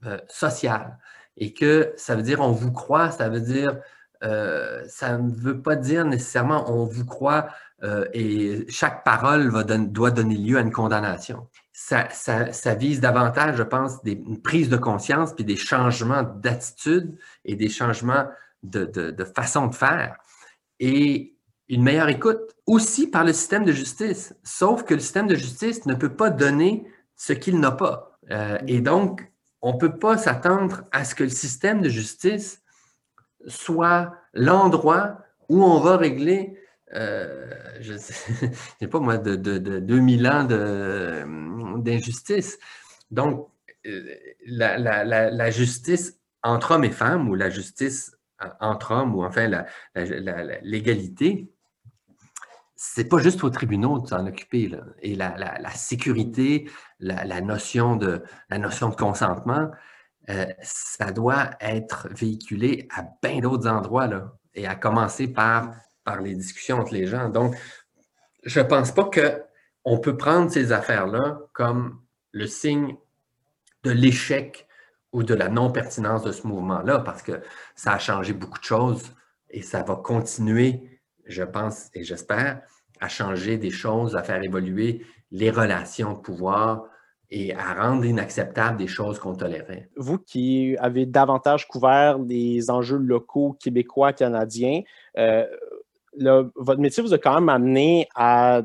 euh, social et que ça veut dire on vous croit, ça veut dire, euh, ça ne veut pas dire nécessairement on vous croit et chaque parole va doit donner lieu à une condamnation. Ça, ça, vise davantage, je pense, des, une prise de conscience puis des changements d'attitude et des changements de, façon de faire. Et une meilleure écoute aussi par le système de justice. Sauf que le système de justice ne peut pas donner ce qu'il n'a pas. Euh, et donc, on ne peut pas s'attendre à ce que le système de justice soit l'endroit où on va régler, euh, je ne sais pas moi, de, de, de 2000 ans d'injustice. Donc, euh, la, justice entre hommes et femmes, ou la justice entre hommes, ou enfin l'égalité, c'est pas juste aux tribunaux de s'en occuper. Et la, la, sécurité, la, notion de, la notion de consentement, euh, ça doit être véhiculé à bien d'autres endroits, là, et à commencer par, par les discussions entre les gens. Donc, je ne pense pas qu'on peut prendre ces affaires-là comme le signe de l'échec ou de la non-pertinence de ce mouvement-là, parce que ça a changé beaucoup de choses et ça va continuer je pense et j'espère, à changer des choses, à faire évoluer les relations de pouvoir et à rendre inacceptables des choses qu'on tolérait. Vous qui avez davantage couvert des enjeux locaux québécois, canadiens, euh, votre métier vous a quand même amené à,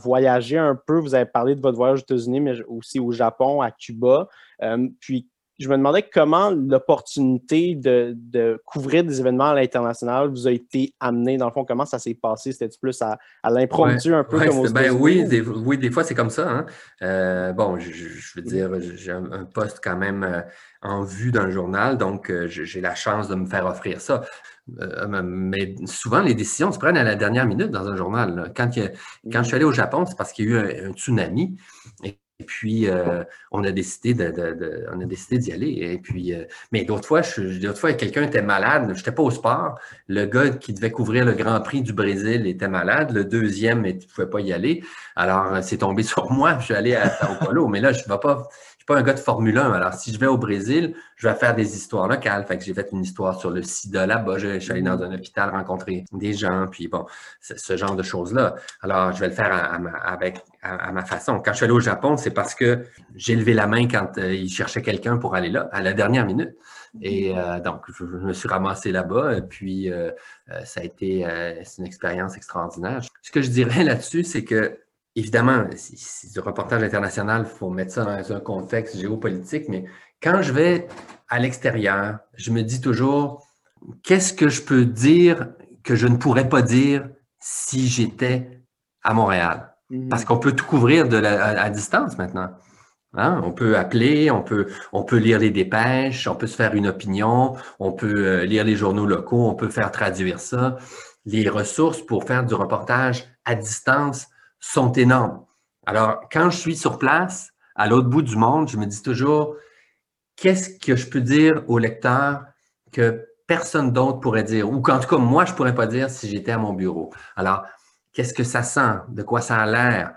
voyager un peu. Vous avez parlé de votre voyage aux États-Unis, mais aussi au Japon, à Cuba. Euh, puis je me demandais comment l'opportunité de, couvrir des événements à l'international vous a été amenée, dans le fond, comment ça s'est passé? C'était plus à, l'impromptu un peu comme ben, oui, des, oui, des fois c'est comme ça. Hein. Euh, bon, je, veux dire, j'ai un, poste quand même euh, en vue d'un journal, donc euh, j'ai la chance de me faire offrir ça. mais souvent, les décisions se prennent à la dernière minute dans un journal. Quand, quand je suis allé au Japon, c'est parce qu'il y a eu un, un tsunami. Et et puis, euh, on a décidé de, on a décidé d'y aller. Et puis, euh, mais d'autres fois, d'autres fois, quelqu'un était malade. Je n'étais pas au sport. Le gars qui devait couvrir le Grand Prix du Brésil était malade. Le deuxième ne pouvait pas y aller. Alors, c'est tombé sur moi. Je suis allé à Sao Paulo. Mais là, je ne vais pas pas un gars de Formule 1. Alors, si je vais au Brésil, je vais faire des histoires locales. Fait que j'ai fait une histoire sur le sida là-bas. Je, suis allé dans un hôpital rencontrer des gens, puis bon, ce genre de choses-là. Alors, je vais le faire avec, à, ma façon. Quand je suis allé au Japon, c'est parce que j'ai levé la main quand euh, ils cherchaient quelqu'un pour aller là, à la dernière minute. Et euh, donc, je, me suis ramassé là-bas, et puis euh, ça a été une expérience extraordinaire. Ce que je dirais là-dessus, c'est que évidemment, c'est du reportage international, il faut mettre ça dans un contexte géopolitique, mais quand je vais à l'extérieur, je me dis toujours, qu'est-ce que je peux dire que je ne pourrais pas dire si j'étais à Montréal? Mhm. Parce qu'on peut tout couvrir à, distance maintenant. Hein? On peut appeler, on peut, on peut lire les dépêches, on peut se faire une opinion, on peut euh, lire les journaux locaux, on peut faire traduire ça. Les ressources pour faire du reportage à distance sont énormes. Alors, quand je suis sur place, à l'autre bout du monde, je me dis toujours, qu'est-ce que je peux dire au lecteur que personne d'autre pourrait dire, ou qu'en tout cas, moi, je ne pourrais pas dire si j'étais à mon bureau. Alors, qu'est-ce que ça sent? De quoi ça a l'air?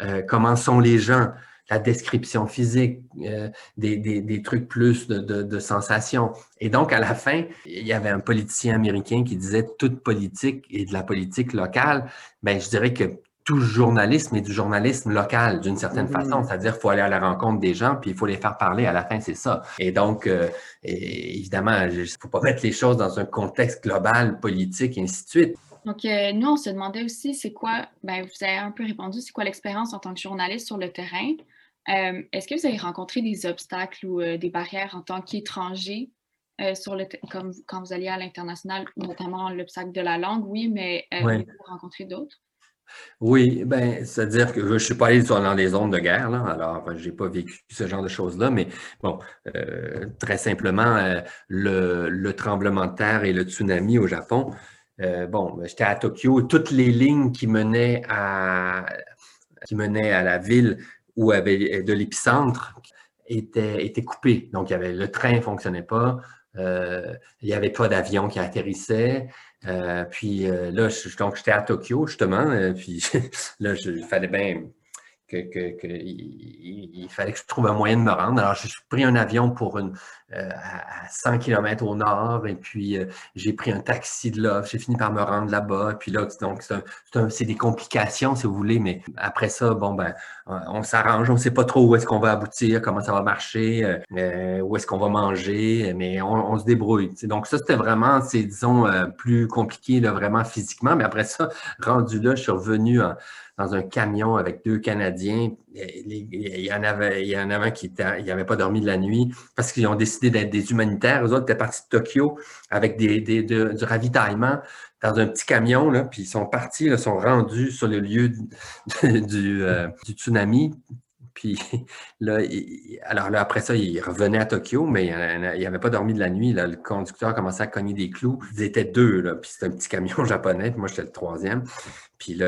Euh, comment sont les gens? La description physique, euh, des, des, des, trucs plus de, de, de, sensations. Et donc, à la fin, il y avait un politicien américain qui disait toute politique et de la politique locale. Ben, je dirais que tout journalisme est du journalisme local d'une certaine mm-hmm. façon, c'est-à-dire qu'il faut aller à la rencontre des gens puis il faut les faire parler à la fin, c'est ça. Et donc, euh, évidemment, il ne faut pas mettre les choses dans un contexte global, politique, et ainsi de suite. Donc, euh, nous, on se demandait aussi, c'est quoi, ben, vous avez un peu répondu, c'est quoi l'expérience en tant que journaliste sur le terrain? Euh, est-ce que vous avez rencontré des obstacles ou des barrières en tant qu'étranger sur le comme quand vous alliez à l'international, notamment l'obstacle de la langue, oui, mais vous avez rencontré d'autres? Oui, ben, c'est-à-dire que je ne suis pas allé dans les zones de guerre, là, alors je n'ai pas vécu ce genre de choses-là, mais bon, euh, très simplement, euh, le, tremblement de terre et le tsunami au Japon, euh, bon, j'étais à Tokyo, toutes les lignes qui menaient à, qui menaient à la ville où avait de l'épicentre étaient, étaient coupées. Donc, avait, le train ne fonctionnait pas, il n'y avait pas d'avion qui atterrissait. puis là, donc j'étais à Tokyo, justement. puis là, il fallait bien que, il, fallait que je trouve un moyen de me rendre. Alors, j'ai pris un avion pour euh, à 100 km au nord et puis euh, j'ai pris un taxi de là. J'ai fini par me rendre là-bas. Puis là, donc, c'est des complications, si vous voulez, mais après ça, bon, ben, on s'arrange. On ne sait pas trop où est-ce qu'on va aboutir, comment ça va marcher, euh, où est-ce qu'on va manger, mais on, se débrouille. Donc, ça, c'était vraiment, c'est, disons, plus compliqué, là, vraiment physiquement. Mais après ça, rendu là, je suis revenu en, dans un camion avec deux Canadiens. Il y en avait, il y en avait qui n'avait pas dormi de la nuit parce qu'ils ont décidé d'être des humanitaires. Eux autres étaient partis de Tokyo avec du ravitaillement dans un petit camion, puis ils sont partis, ils sont rendus sur le lieu du, euh, du tsunami. Puis là, alors là, après ça, il revenait à Tokyo, mais il n'avait pas dormi de la nuit. Le conducteur commençait à cogner des clous. Ils étaient deux, là, puis c'était un petit camion japonais, puis moi, j'étais le troisième. Puis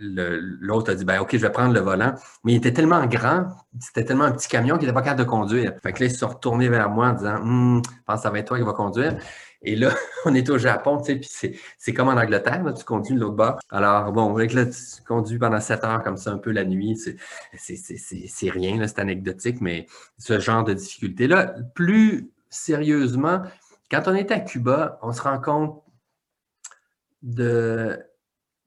l'autre a dit, ben OK, je vais prendre le volant. Mais il était tellement grand, c'était tellement un petit camion qu'il n'était pas capable de conduire. Fait que là, ils se sont retournés vers moi en disant, hum, pense que ça va être toi qui va conduire. Et là, on est au Japon, tu sais, puis c'est comme en Angleterre, tu conduis de l'autre bord. Alors, bon, avec là, tu conduis pendant sept heures comme ça, un peu la nuit, c'est rien, c'est anecdotique, mais ce genre de difficulté-là, plus sérieusement, quand on est à Cuba, on se rend compte de,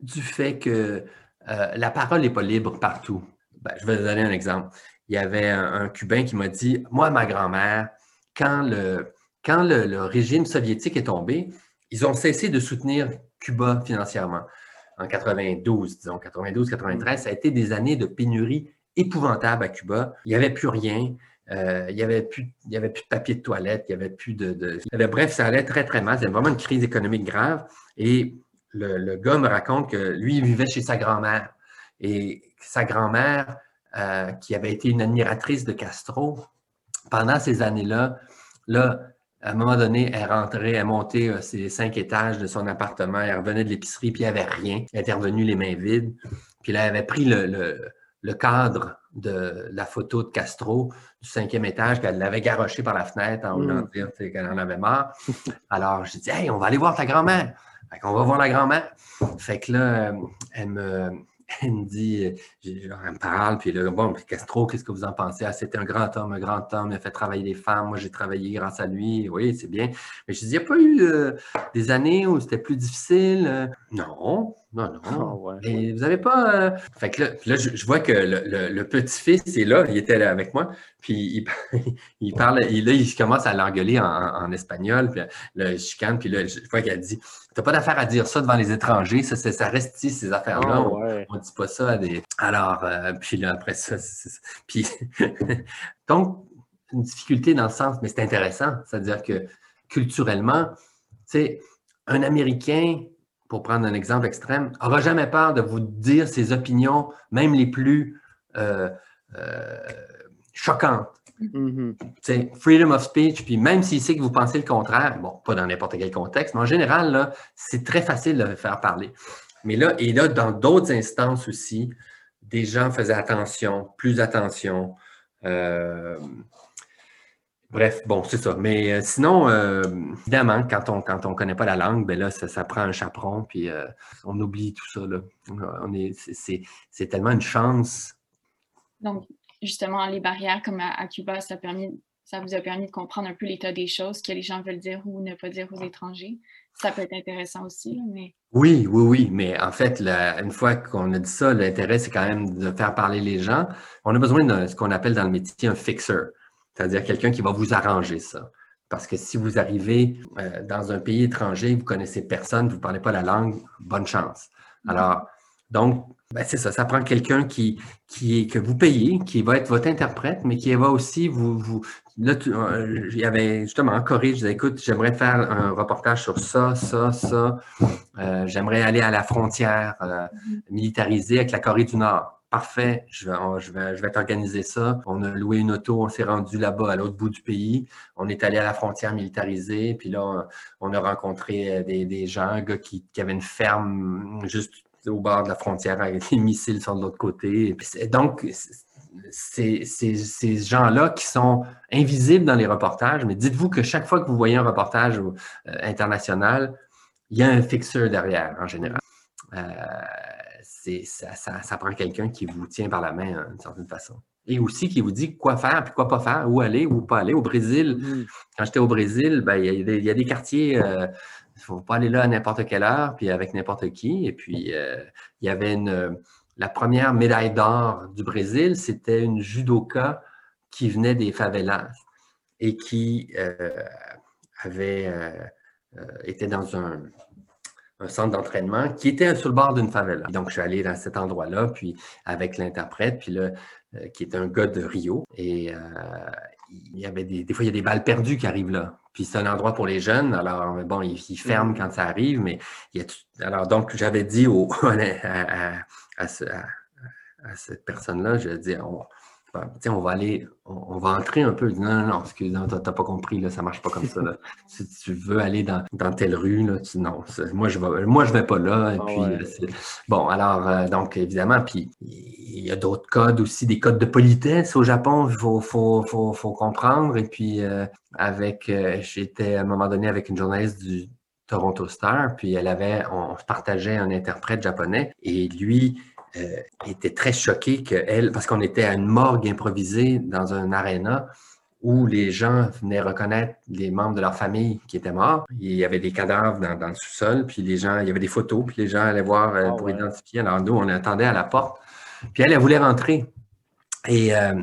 du fait que euh, la parole n'est pas libre partout. Ben, je vais vous donner un exemple. Il y avait un Cubain qui m'a dit, moi, ma grand-mère, quand le quand le, régime soviétique est tombé, ils ont cessé de soutenir Cuba financièrement. En 92, disons, 92-93, ça a été des années de pénurie épouvantable à Cuba. Il n'y avait plus rien. Euh, il n'y avait, plus, avait plus de papier de toilette, il n'y avait plus de, Bref, ça allait très, très mal. C'était vraiment une crise économique grave. Et le, gars me raconte que lui, il vivait chez sa grand-mère. Et sa grand-mère, euh, qui avait été une admiratrice de Castro, pendant ces années-là, là, à un moment donné, elle rentrait, elle montait euh, ses cinq étages de son appartement, elle revenait de l'épicerie, puis il n'y avait rien. Elle était revenue les mains vides. Puis là, elle avait pris le, cadre de la photo de Castro du cinquième étage, qu'elle l'avait garoché par la fenêtre en voulant mm. dire qu'elle en avait marre. Alors, je dis, hey, on va aller voir ta grand-mère. Fait qu'on va voir la grand-mère. Fait que là, euh, elle me, elle me dit, euh, elle me parle, puis là, bon, Castro, qu'est-ce que vous en pensez? Ah, c'était un grand homme, un grand homme, il a fait travailler des femmes, moi j'ai travaillé grâce à lui, oui, c'est bien. Mais je dis, il n'y a pas eu euh, des années où c'était plus difficile? Euh? Non, non, non. Ah, Et vous n'avez pas. Euh, fait que là, je, vois que le, petit-fils est là, il était là avec moi, puis il, il parle, là, il commence à l'engueuler en, espagnol, puis là, je chicane, puis là, je vois qu'elle dit T'as pas d'affaire à dire ça devant les étrangers, ça, ça reste ici, ces affaires-là. Ah, on, ne dit pas ça à des. Alors, euh, puis là, après ça, puis. Donc, une difficulté dans le sens, mais c'est intéressant, c'est-à-dire que culturellement, tu sais, un Américain pour prendre un exemple extrême, n'aura jamais peur de vous dire ses opinions, même les plus euh, euh, choquantes. Mm-hmm. Freedom of speech, puis même s'il sait que vous pensez le contraire, bon, pas dans n'importe quel contexte, mais en général, c'est très facile de le faire parler. Mais là, et là, dans d'autres instances aussi, des gens faisaient attention, plus attention. Euh, Bref, bon, c'est ça. Mais euh, sinon, euh, évidemment, quand on quand on connaît pas la langue, ben là, ça, prend un chaperon, puis euh, on oublie tout ça. Là. On est, c'est, tellement une chance. Donc, justement, les barrières comme à, Cuba, ça, permis, ça vous a permis de comprendre un peu l'état des choses, que les gens veulent dire ou ne pas dire aux étrangers. Ça peut être intéressant aussi, mais... Oui, oui, oui, mais en fait, une fois qu'on a dit ça, l'intérêt, c'est quand même de faire parler les gens. On a besoin de ce qu'on appelle dans le métier un fixer c'est-à-dire quelqu'un qui va vous arranger ça. Parce que si vous arrivez euh, dans un pays étranger, vous connaissez personne, vous ne parlez pas la langue, bonne chance. Alors, donc, ben, c'est ça, ça prend quelqu'un qui, qui que vous payez, qui va être votre interprète, mais qui va aussi vous. vous là, euh, il y avait justement en Corée, je disais, écoute, j'aimerais faire un reportage sur ça, ça, ça. Euh, j'aimerais aller à la frontière militarisée avec la Corée du Nord. Parfait, je vais, je vais, je vais t'organiser ça. On a loué une auto, on s'est rendu là-bas à l'autre bout du pays. On est allé à la frontière militarisée, puis là, on a rencontré euh, des, gens, un gars qui, avait une ferme juste au bord de la frontière avec des missiles sur l'autre côté. donc, ces, ces, gens-là qui sont invisibles dans les reportages, mais dites-vous que chaque fois que vous voyez un reportage euh, international, il y a un fixeur derrière en général. Euh, ça, ça, ça, prend quelqu'un qui vous tient par la main d'une certaine façon. Et aussi qui vous dit quoi faire, puis quoi pas faire, où aller, où pas aller. Au Brésil, mm-hmm. quand j'étais au Brésil, ben, il, y a des, quartiers, il ne faut pas aller là à n'importe quelle heure, puis avec n'importe qui. Et puis, il y avait une la première médaille d'or du Brésil, c'était une judoka qui venait des favelas et qui euh, avait euh, euh, été dans un, centre d'entraînement qui était sur le bord d'une favela. Donc, je suis allé dans cet endroit-là, puis avec l'interprète, puis là, qui est un gars de Rio. Et il y avait des, des fois, il y a des balles perdues qui arrivent là. Puis c'est un endroit pour les jeunes. Alors, bon, ils, ferment mm. quand ça arrive, mais il y a Alors, donc, j'avais dit au, à, cette personne-là, je dis, on, on va aller, on, va entrer un peu. Non, non, non, excuse, moi tu n'as pas compris, là, ça ne marche pas comme ça. si tu veux aller dans, telle rue, là, non, moi, je ne moi, je vais pas là. Et ah puis, bon, alors, euh, donc, évidemment, puis il y a d'autres codes aussi, des codes de politesse au Japon, il faut, faut, faut, faut, comprendre. Et puis, euh, avec, euh, j'étais à un moment donné avec une journaliste du Toronto Star, puis elle avait, on partageait un interprète japonais, et lui, euh, était très choqué qu'elle, parce qu'on était à une morgue improvisée dans un aréna où les gens venaient reconnaître les membres de leur famille qui étaient morts. Il y avait des cadavres dans, le sous-sol, puis les gens, il y avait des photos, puis les gens allaient voir euh, ah pour identifier. Alors nous, on attendait à la porte. Puis elle, elle voulait rentrer. Et euh,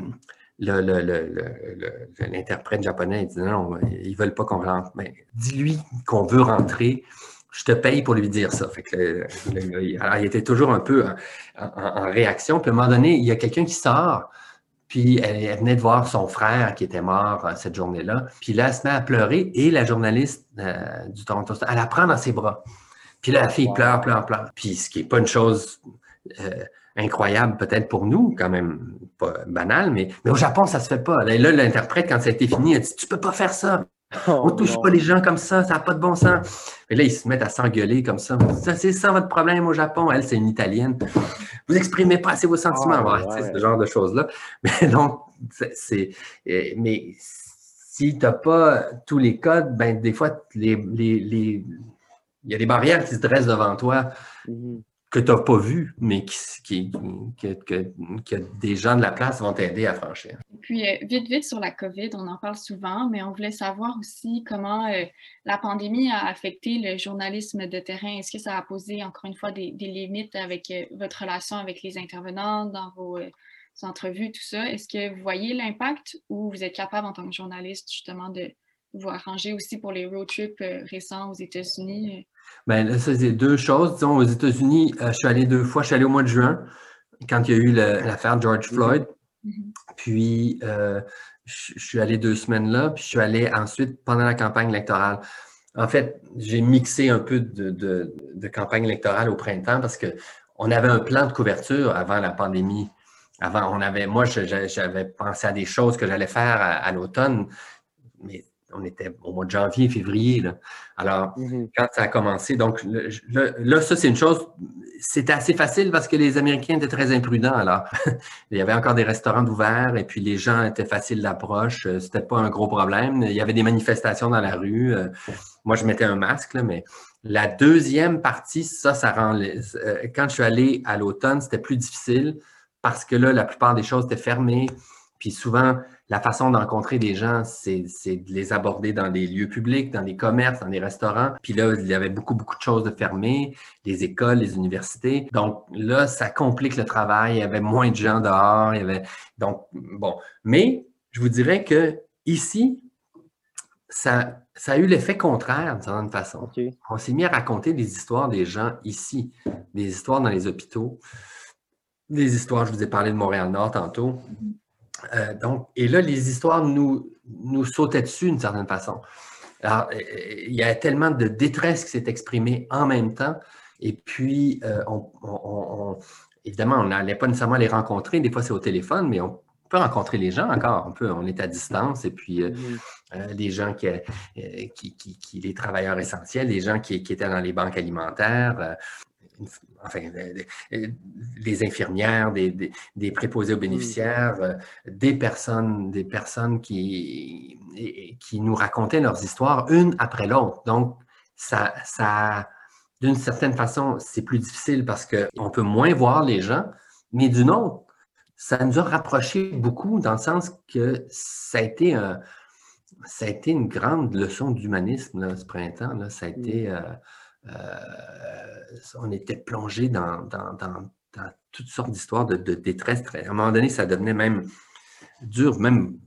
l'interprète japonais il dit non, ils ne veulent pas qu'on rentre. Mais dis-lui qu'on veut rentrer je te paye pour lui dire ça. Alors, il était toujours un peu en, réaction. Puis à un moment donné, il y a quelqu'un qui sort, puis elle, venait de voir son frère qui était mort euh, cette journée-là. Puis là, elle se met à pleurer et la journaliste euh, du Toronto elle la prend dans ses bras. Puis là, la fille pleure, pleure, pleure. Puis ce qui n'est pas une chose euh, incroyable peut-être pour nous, quand même pas banal, mais, au Japon, ça se fait pas. Là, l'interprète, quand ça a été fini, elle dit Tu peux pas faire ça. On ne oh, touche pas les gens comme ça, ça n'a pas de bon sens. Et là, ils se mettent à s'engueuler comme ça. C'est ça votre problème au Japon. Elle, c'est une Italienne. Vous exprimez pas assez vos sentiments. Oh, C'est ce genre de choses-là. Mais donc, c'est. Mais si tu n'as pas tous les codes, ben, des fois, les, les, il y a des barrières qui se dressent devant toi. Mm-hmm que tu n'as pas vu, mais qui, que, des gens de la place vont t'aider à franchir. Puis, euh, vite, vite sur la COVID, on en parle souvent, mais on voulait savoir aussi comment euh, la pandémie a affecté le journalisme de terrain. Est-ce que ça a posé, encore une fois, des, limites avec euh, votre relation avec les intervenants dans vos entrevues, tout ça? Est-ce que vous voyez l'impact ou vous êtes capable, en tant que journaliste, justement, de vous arranger aussi pour les road trips récents aux États-Unis? Bien, là, ça, c'est deux choses. Disons, aux États-Unis, euh, je suis allé deux fois. Je suis allé au mois de juin, quand il y a eu l'affaire George mhm. Floyd. Mhm. Puis, euh, je, suis allé deux semaines là, puis je suis allé ensuite pendant la campagne électorale. En fait, j'ai mixé un peu de, campagne électorale au printemps parce qu'on avait un plan de couverture avant la pandémie. Avant, on avait, moi, j'avais pensé à des choses que j'allais faire à l'automne, mais on était au mois de janvier, février. Alors, mm-hmm. quand ça a commencé, donc là, ça, c'est une chose, c'était assez facile parce que les Américains étaient très imprudents. Alors, il y avait encore des restaurants ouverts et puis les gens étaient faciles d'approche. Euh, c'était pas un gros problème. Il y avait des manifestations dans la rue. Euh, moi, je mettais un masque, mais la deuxième partie, ça, ça rend. Les, euh, quand je suis allé à l'automne, c'était plus difficile parce que là, la plupart des choses étaient fermées. Puis souvent, la façon d'encontrer des gens, c'est de les aborder dans des lieux publics, dans des commerces, dans des restaurants. Puis là, il y avait beaucoup, beaucoup de choses de fermées, les écoles, les universités. Donc là, ça complique le travail. Il y avait moins de gens dehors. Il y avait... Donc, bon. Mais je vous dirais que ici, ça, ça a eu l'effet contraire, d'une certaine façon. On s'est mis à raconter des histoires des gens ici, des histoires dans les hôpitaux, des histoires, je vous ai parlé de Montréal-Nord tantôt. Euh, donc, et là, les histoires nous, nous sautaient dessus d'une certaine façon. Alors, euh, il y a tellement de détresse qui s'est exprimée en même temps. Et puis, euh, on, évidemment, on n'allait pas nécessairement les rencontrer. Des fois, c'est au téléphone, mais on peut rencontrer les gens encore. On peut, on est à distance. Et puis, les gens qui, qui, qui, les travailleurs essentiels, les gens qui, qui, étaient dans les banques alimentaires, enfin, des infirmières, des, des, préposés aux mmh. bénéficiaires, euh, des personnes, des personnes qui, qui nous racontaient leurs histoires une après l'autre. Donc, ça, ça d'une certaine façon, c'est plus difficile parce qu'on peut moins voir les gens, mais d'une autre, ça nous a rapprochés beaucoup dans le sens que ça a été, ça a été une grande leçon d'humanisme ce printemps. Là. Ça a mmh. été. Euh, euh, on était plongé dans, toutes sortes d'histoires de, détresse. À un moment donné, ça devenait même dur, même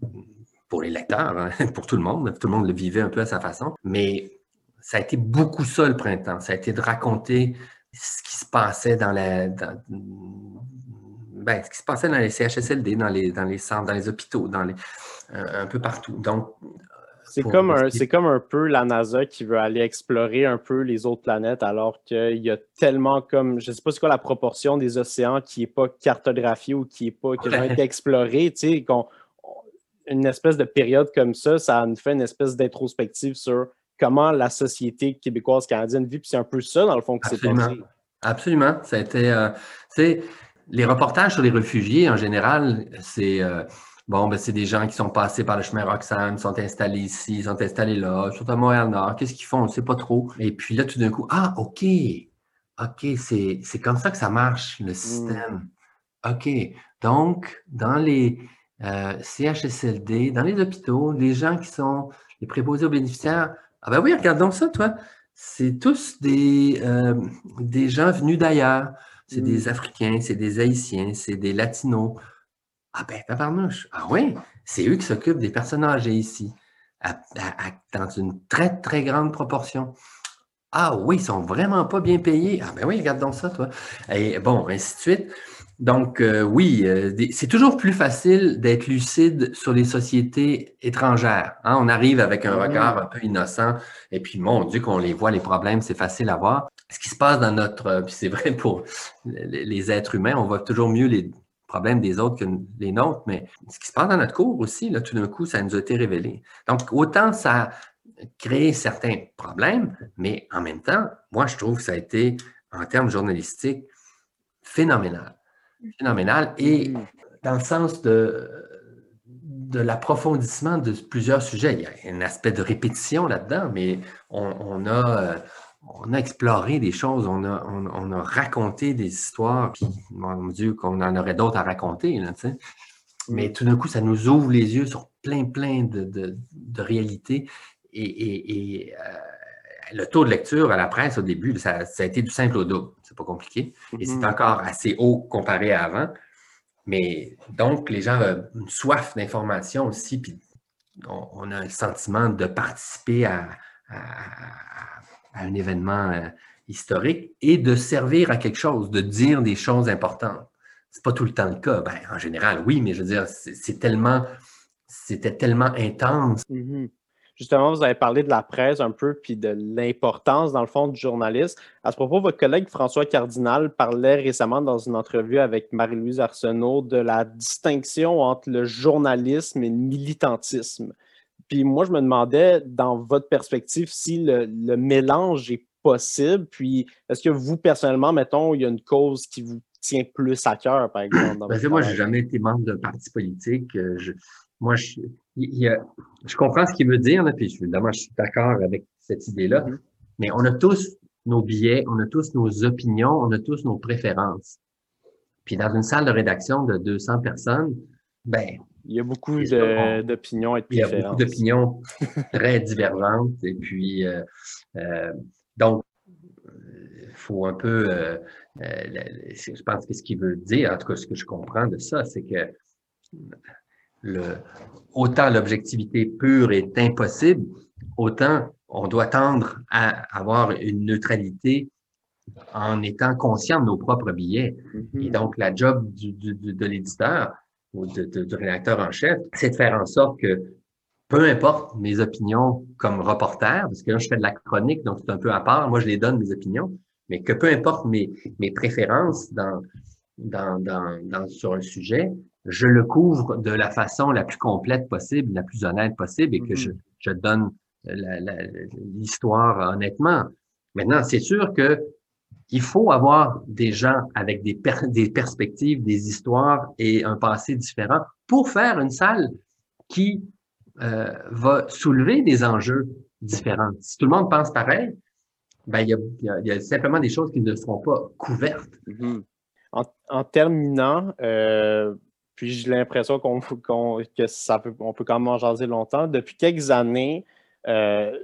pour les lecteurs, hein, pour tout le monde. Tout le monde le vivait un peu à sa façon. Mais ça a été beaucoup ça le printemps. Ça a été de raconter ce qui se passait dans la. Ben, qui se passait dans les CHSLD, dans les, dans les centres, dans les hôpitaux, dans les, un peu partout. Donc, c'est comme, un, c'est comme un peu la NASA qui veut aller explorer un peu les autres planètes alors qu'il y a tellement comme, je ne sais pas c'est quoi la proportion des océans qui n'est pas cartographiée ou qui n'est pas, qui été explorée, tu sais, une espèce de période comme ça, ça nous fait une espèce d'introspective sur comment la société québécoise, canadienne vit, puis c'est un peu ça, dans le fond, que c'est passé. Absolument. Ça a été, euh, les reportages sur les réfugiés, en général, c'est... Euh, Bon, ben, c'est des gens qui sont passés par le chemin Roxham, sont installés ici, sont installés là, sont à Montréal-Nord. Qu'est-ce qu'ils font? On ne sait pas trop. Et puis là, tout d'un coup, ah, OK, OK, c'est comme ça que ça marche, le système. Mmh. OK. Donc, dans les euh, CHSLD, dans les hôpitaux, les gens qui sont les préposés aux bénéficiaires, ah ben oui, regardons ça, toi. C'est tous des, euh, des gens venus d'ailleurs. C'est des mmh. Africains, c'est des Haïtiens, c'est des Latinos. Ah ben, tabarnouche. Ah oui, c'est eux qui s'occupent des personnes âgées ici, dans une très, très grande proportion. Ah oui, ils sont vraiment pas bien payés. Ah ben oui, regarde donc ça, toi. Et bon, ainsi de suite. Donc, euh, oui, euh, c'est toujours plus facile d'être lucide sur les sociétés étrangères. Hein. On arrive avec un regard un peu innocent, et puis, mon Dieu, qu'on les voit, les problèmes, c'est facile à voir. Ce qui se passe dans notre, puis c'est vrai pour les êtres humains, on voit toujours mieux les, problèmes des autres que les nôtres, mais ce qui se passe dans notre cours aussi, là, tout d'un coup, ça nous a été révélé. Donc, autant ça a créé certains problèmes, mais en même temps, moi, je trouve que ça a été, en termes journalistiques, phénoménal. Phénoménal. Et mm. dans le sens de, de l'approfondissement de plusieurs sujets, il y a un aspect de répétition là-dedans, mais on, a euh, on a exploré des choses, on a, on, a raconté des histoires, puis mon Dieu, qu'on en aurait d'autres à raconter, là, Mais tout d'un coup, ça nous ouvre les yeux sur plein, plein de, de, réalités. Et, euh, le taux de lecture à la presse au début, ça, a été du simple au double. C'est pas compliqué. Et c'est mm-hmm. encore assez haut comparé à avant. Mais donc, les gens ont une soif d'information aussi, puis on, a le sentiment de participer à à un événement euh, historique et de servir à quelque chose, de dire des choses importantes. C'est pas tout le temps le cas. Ben, en général, oui, mais je veux dire, c'est tellement, c'était tellement intense. Mm-hmm. Justement, vous avez parlé de la presse un peu, puis de l'importance, dans le fond, du journaliste. À ce propos, votre collègue François Cardinal parlait récemment dans une entrevue avec Marie-Louise Arsenault de la distinction entre le journalisme et le militantisme. Puis moi, je me demandais, dans votre perspective, si le, mélange est possible. Puis est-ce que vous, personnellement, mettons, il y a une cause qui vous tient plus à cœur, par exemple? Dans ben, moi, je n'ai jamais été membre d'un parti politique. Euh, moi, je, je comprends ce qu'il veut dire, là, puis évidemment, je suis d'accord avec cette idée-là. Mm-hmm. Mais on a tous nos billets, on a tous nos opinions, on a tous nos préférences. Puis dans une salle de rédaction de 200 personnes, ben, il y a beaucoup d'opinions et de Il y a beaucoup d'opinions très divergentes. Et puis, euh, euh, donc, il faut un peu. Euh, je pense que ce qu'il veut dire, en tout cas, ce que je comprends de ça, c'est que le, autant l'objectivité pure est impossible, autant on doit tendre à avoir une neutralité en étant conscient de nos propres billets. Mm-hmm. Et donc, la job du, de l'éditeur, ou de, de, rédacteur en chef, c'est de faire en sorte que peu importe mes opinions comme reporter, parce que là, je fais de la chronique, donc c'est un peu à part, moi, je les donne, mes opinions, mais que peu importe mes, mes préférences dans, dans, dans, dans, sur un sujet, je le couvre de la façon la plus complète possible, la plus honnête possible, et que je, mm-hmm. je donne l'histoire honnêtement. Maintenant, c'est sûr que il faut avoir des gens avec des, perspectives, des histoires et un passé différent pour faire une salle qui euh, va soulever des enjeux différents. Si tout le monde pense pareil, ben, il, y a, simplement des choses qui ne seront pas couvertes. Mm-hmm. en, terminant, euh, puis j'ai l'impression qu'on peut, peut quand même en jaser longtemps. Depuis quelques années, euh,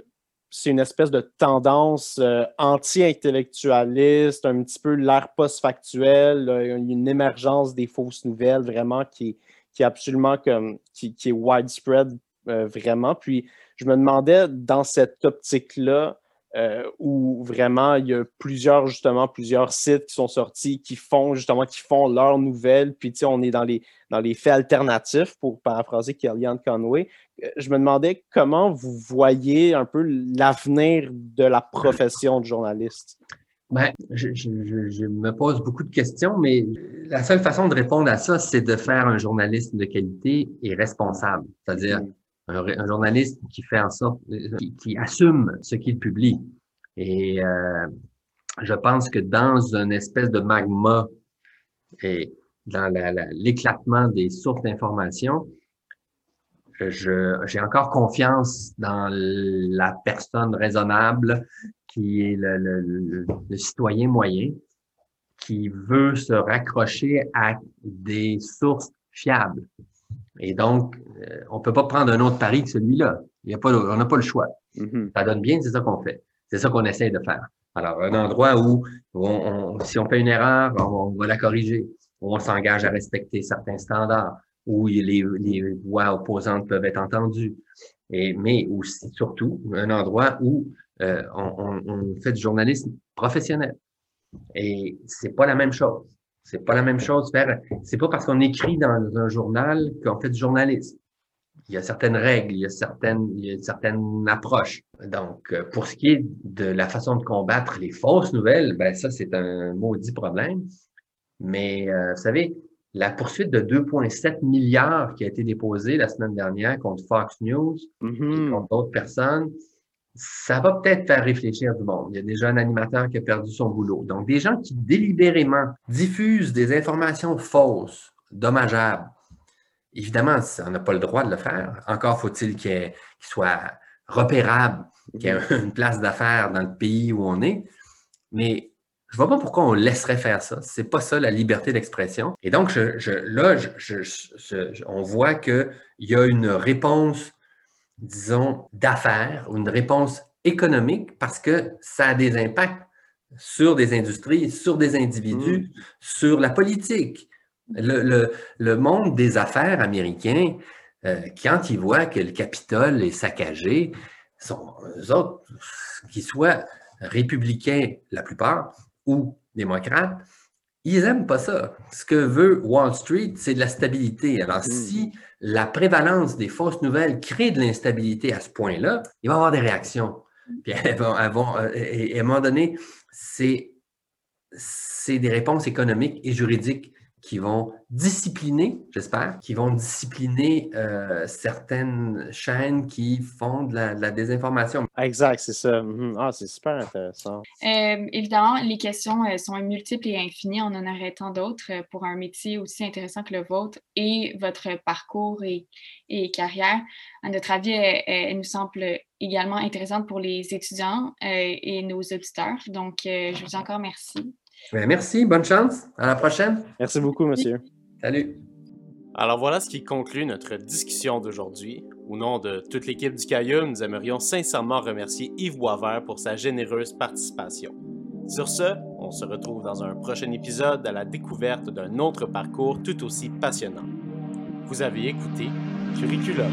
c'est une espèce de tendance euh, anti-intellectualiste, un petit peu l'ère post-factuel, une émergence des fausses nouvelles vraiment qui, est absolument comme, qui, qui est widespread euh, vraiment. Puis je me demandais dans cette optique-là, euh, où vraiment il y a plusieurs, justement, plusieurs sites qui sont sortis qui font justement, qui font leurs nouvelles. Puis, tu sais, on est dans les, dans les faits alternatifs, pour paraphraser Kellyanne Conway. Euh, je me demandais comment vous voyez un peu l'avenir de la profession de journaliste. Ben, je, je, je, me pose beaucoup de questions, mais la seule façon de répondre à ça, c'est de faire un journalisme de qualité et responsable. C'est-à-dire, mm un, journaliste qui fait en sorte, qui, assume ce qu'il publie. Et euh, je pense que dans une espèce de magma et dans l'éclatement des sources d'information, j'ai encore confiance dans la personne raisonnable qui est le, le, le, citoyen moyen qui veut se raccrocher à des sources fiables. Et donc, euh, on peut pas prendre un autre pari que celui-là. Il y a pas, on n'a pas le choix. Mm-hmm. Ça donne bien, c'est ça qu'on fait. C'est ça qu'on essaie de faire. Alors, un endroit où, on, si on fait une erreur, on, va la corriger, où on s'engage à respecter certains standards, où les, voix opposantes peuvent être entendues. Et, mais aussi, surtout, un endroit où euh, on, fait du journalisme professionnel. Et c'est pas la même chose. C'est pas la même chose faire. C'est pas parce qu'on écrit dans un journal qu'on fait du journalisme. Il y a certaines règles, il y a certaines, il y a une certaine approche. Donc, euh, pour ce qui est de la façon de combattre les fausses nouvelles, ben ça, c'est un maudit problème. Mais euh, vous savez, la poursuite de 2,7 milliards qui a été déposée la semaine dernière contre Fox News et mm-hmm. contre d'autres personnes, ça va peut-être faire réfléchir du monde. Il y a déjà un animateur qui a perdu son boulot. Donc, des gens qui délibérément diffusent des informations fausses, dommageables, évidemment, on n'a pas le droit de le faire. Encore faut-il qu'il soit repérable, qu'il y ait une place d'affaires dans le pays où on est. Mais je ne vois pas pourquoi on laisserait faire ça. C'est pas ça la liberté d'expression. Et donc, je, là, on voit qu'il y a une réponse disons, d'affaires une réponse économique parce que ça a des impacts sur des industries, sur des individus, mm. sur la politique. Le, le, monde des affaires américains, euh, quand ils voient que le Capitole est saccagé, sont eux autres, qu'ils soient républicains la plupart ou démocrates, ils n'aiment pas ça. Ce que veut Wall Street, c'est de la stabilité. Alors, mm. si la prévalence des fausses nouvelles crée de l'instabilité à ce point-là, il va y avoir des réactions. Puis elles vont, euh, et, à un moment donné, c'est des réponses économiques et juridiques qui vont discipliner, j'espère, qui vont discipliner euh, certaines chaînes qui font de la, désinformation. Exact, c'est ça. Mhm. Ah, c'est super intéressant. Euh, évidemment, les questions euh, sont multiples et infinies. On en aurait tant d'autres pour un métier aussi intéressant que le vôtre et votre parcours et, et carrière. À notre avis, elle, nous semble également intéressante pour les étudiants et nos auditeurs. Donc, je vous dis encore merci. Ben, merci, bonne chance. À la prochaine. Merci beaucoup, monsieur. Salut. Alors voilà ce qui conclut notre discussion d'aujourd'hui. Au nom de toute l'équipe du Cayum, nous aimerions sincèrement remercier Yves Boisvert pour sa généreuse participation. Sur ce, on se retrouve dans un prochain épisode à la découverte d'un autre parcours tout aussi passionnant. Vous avez écouté Curriculum.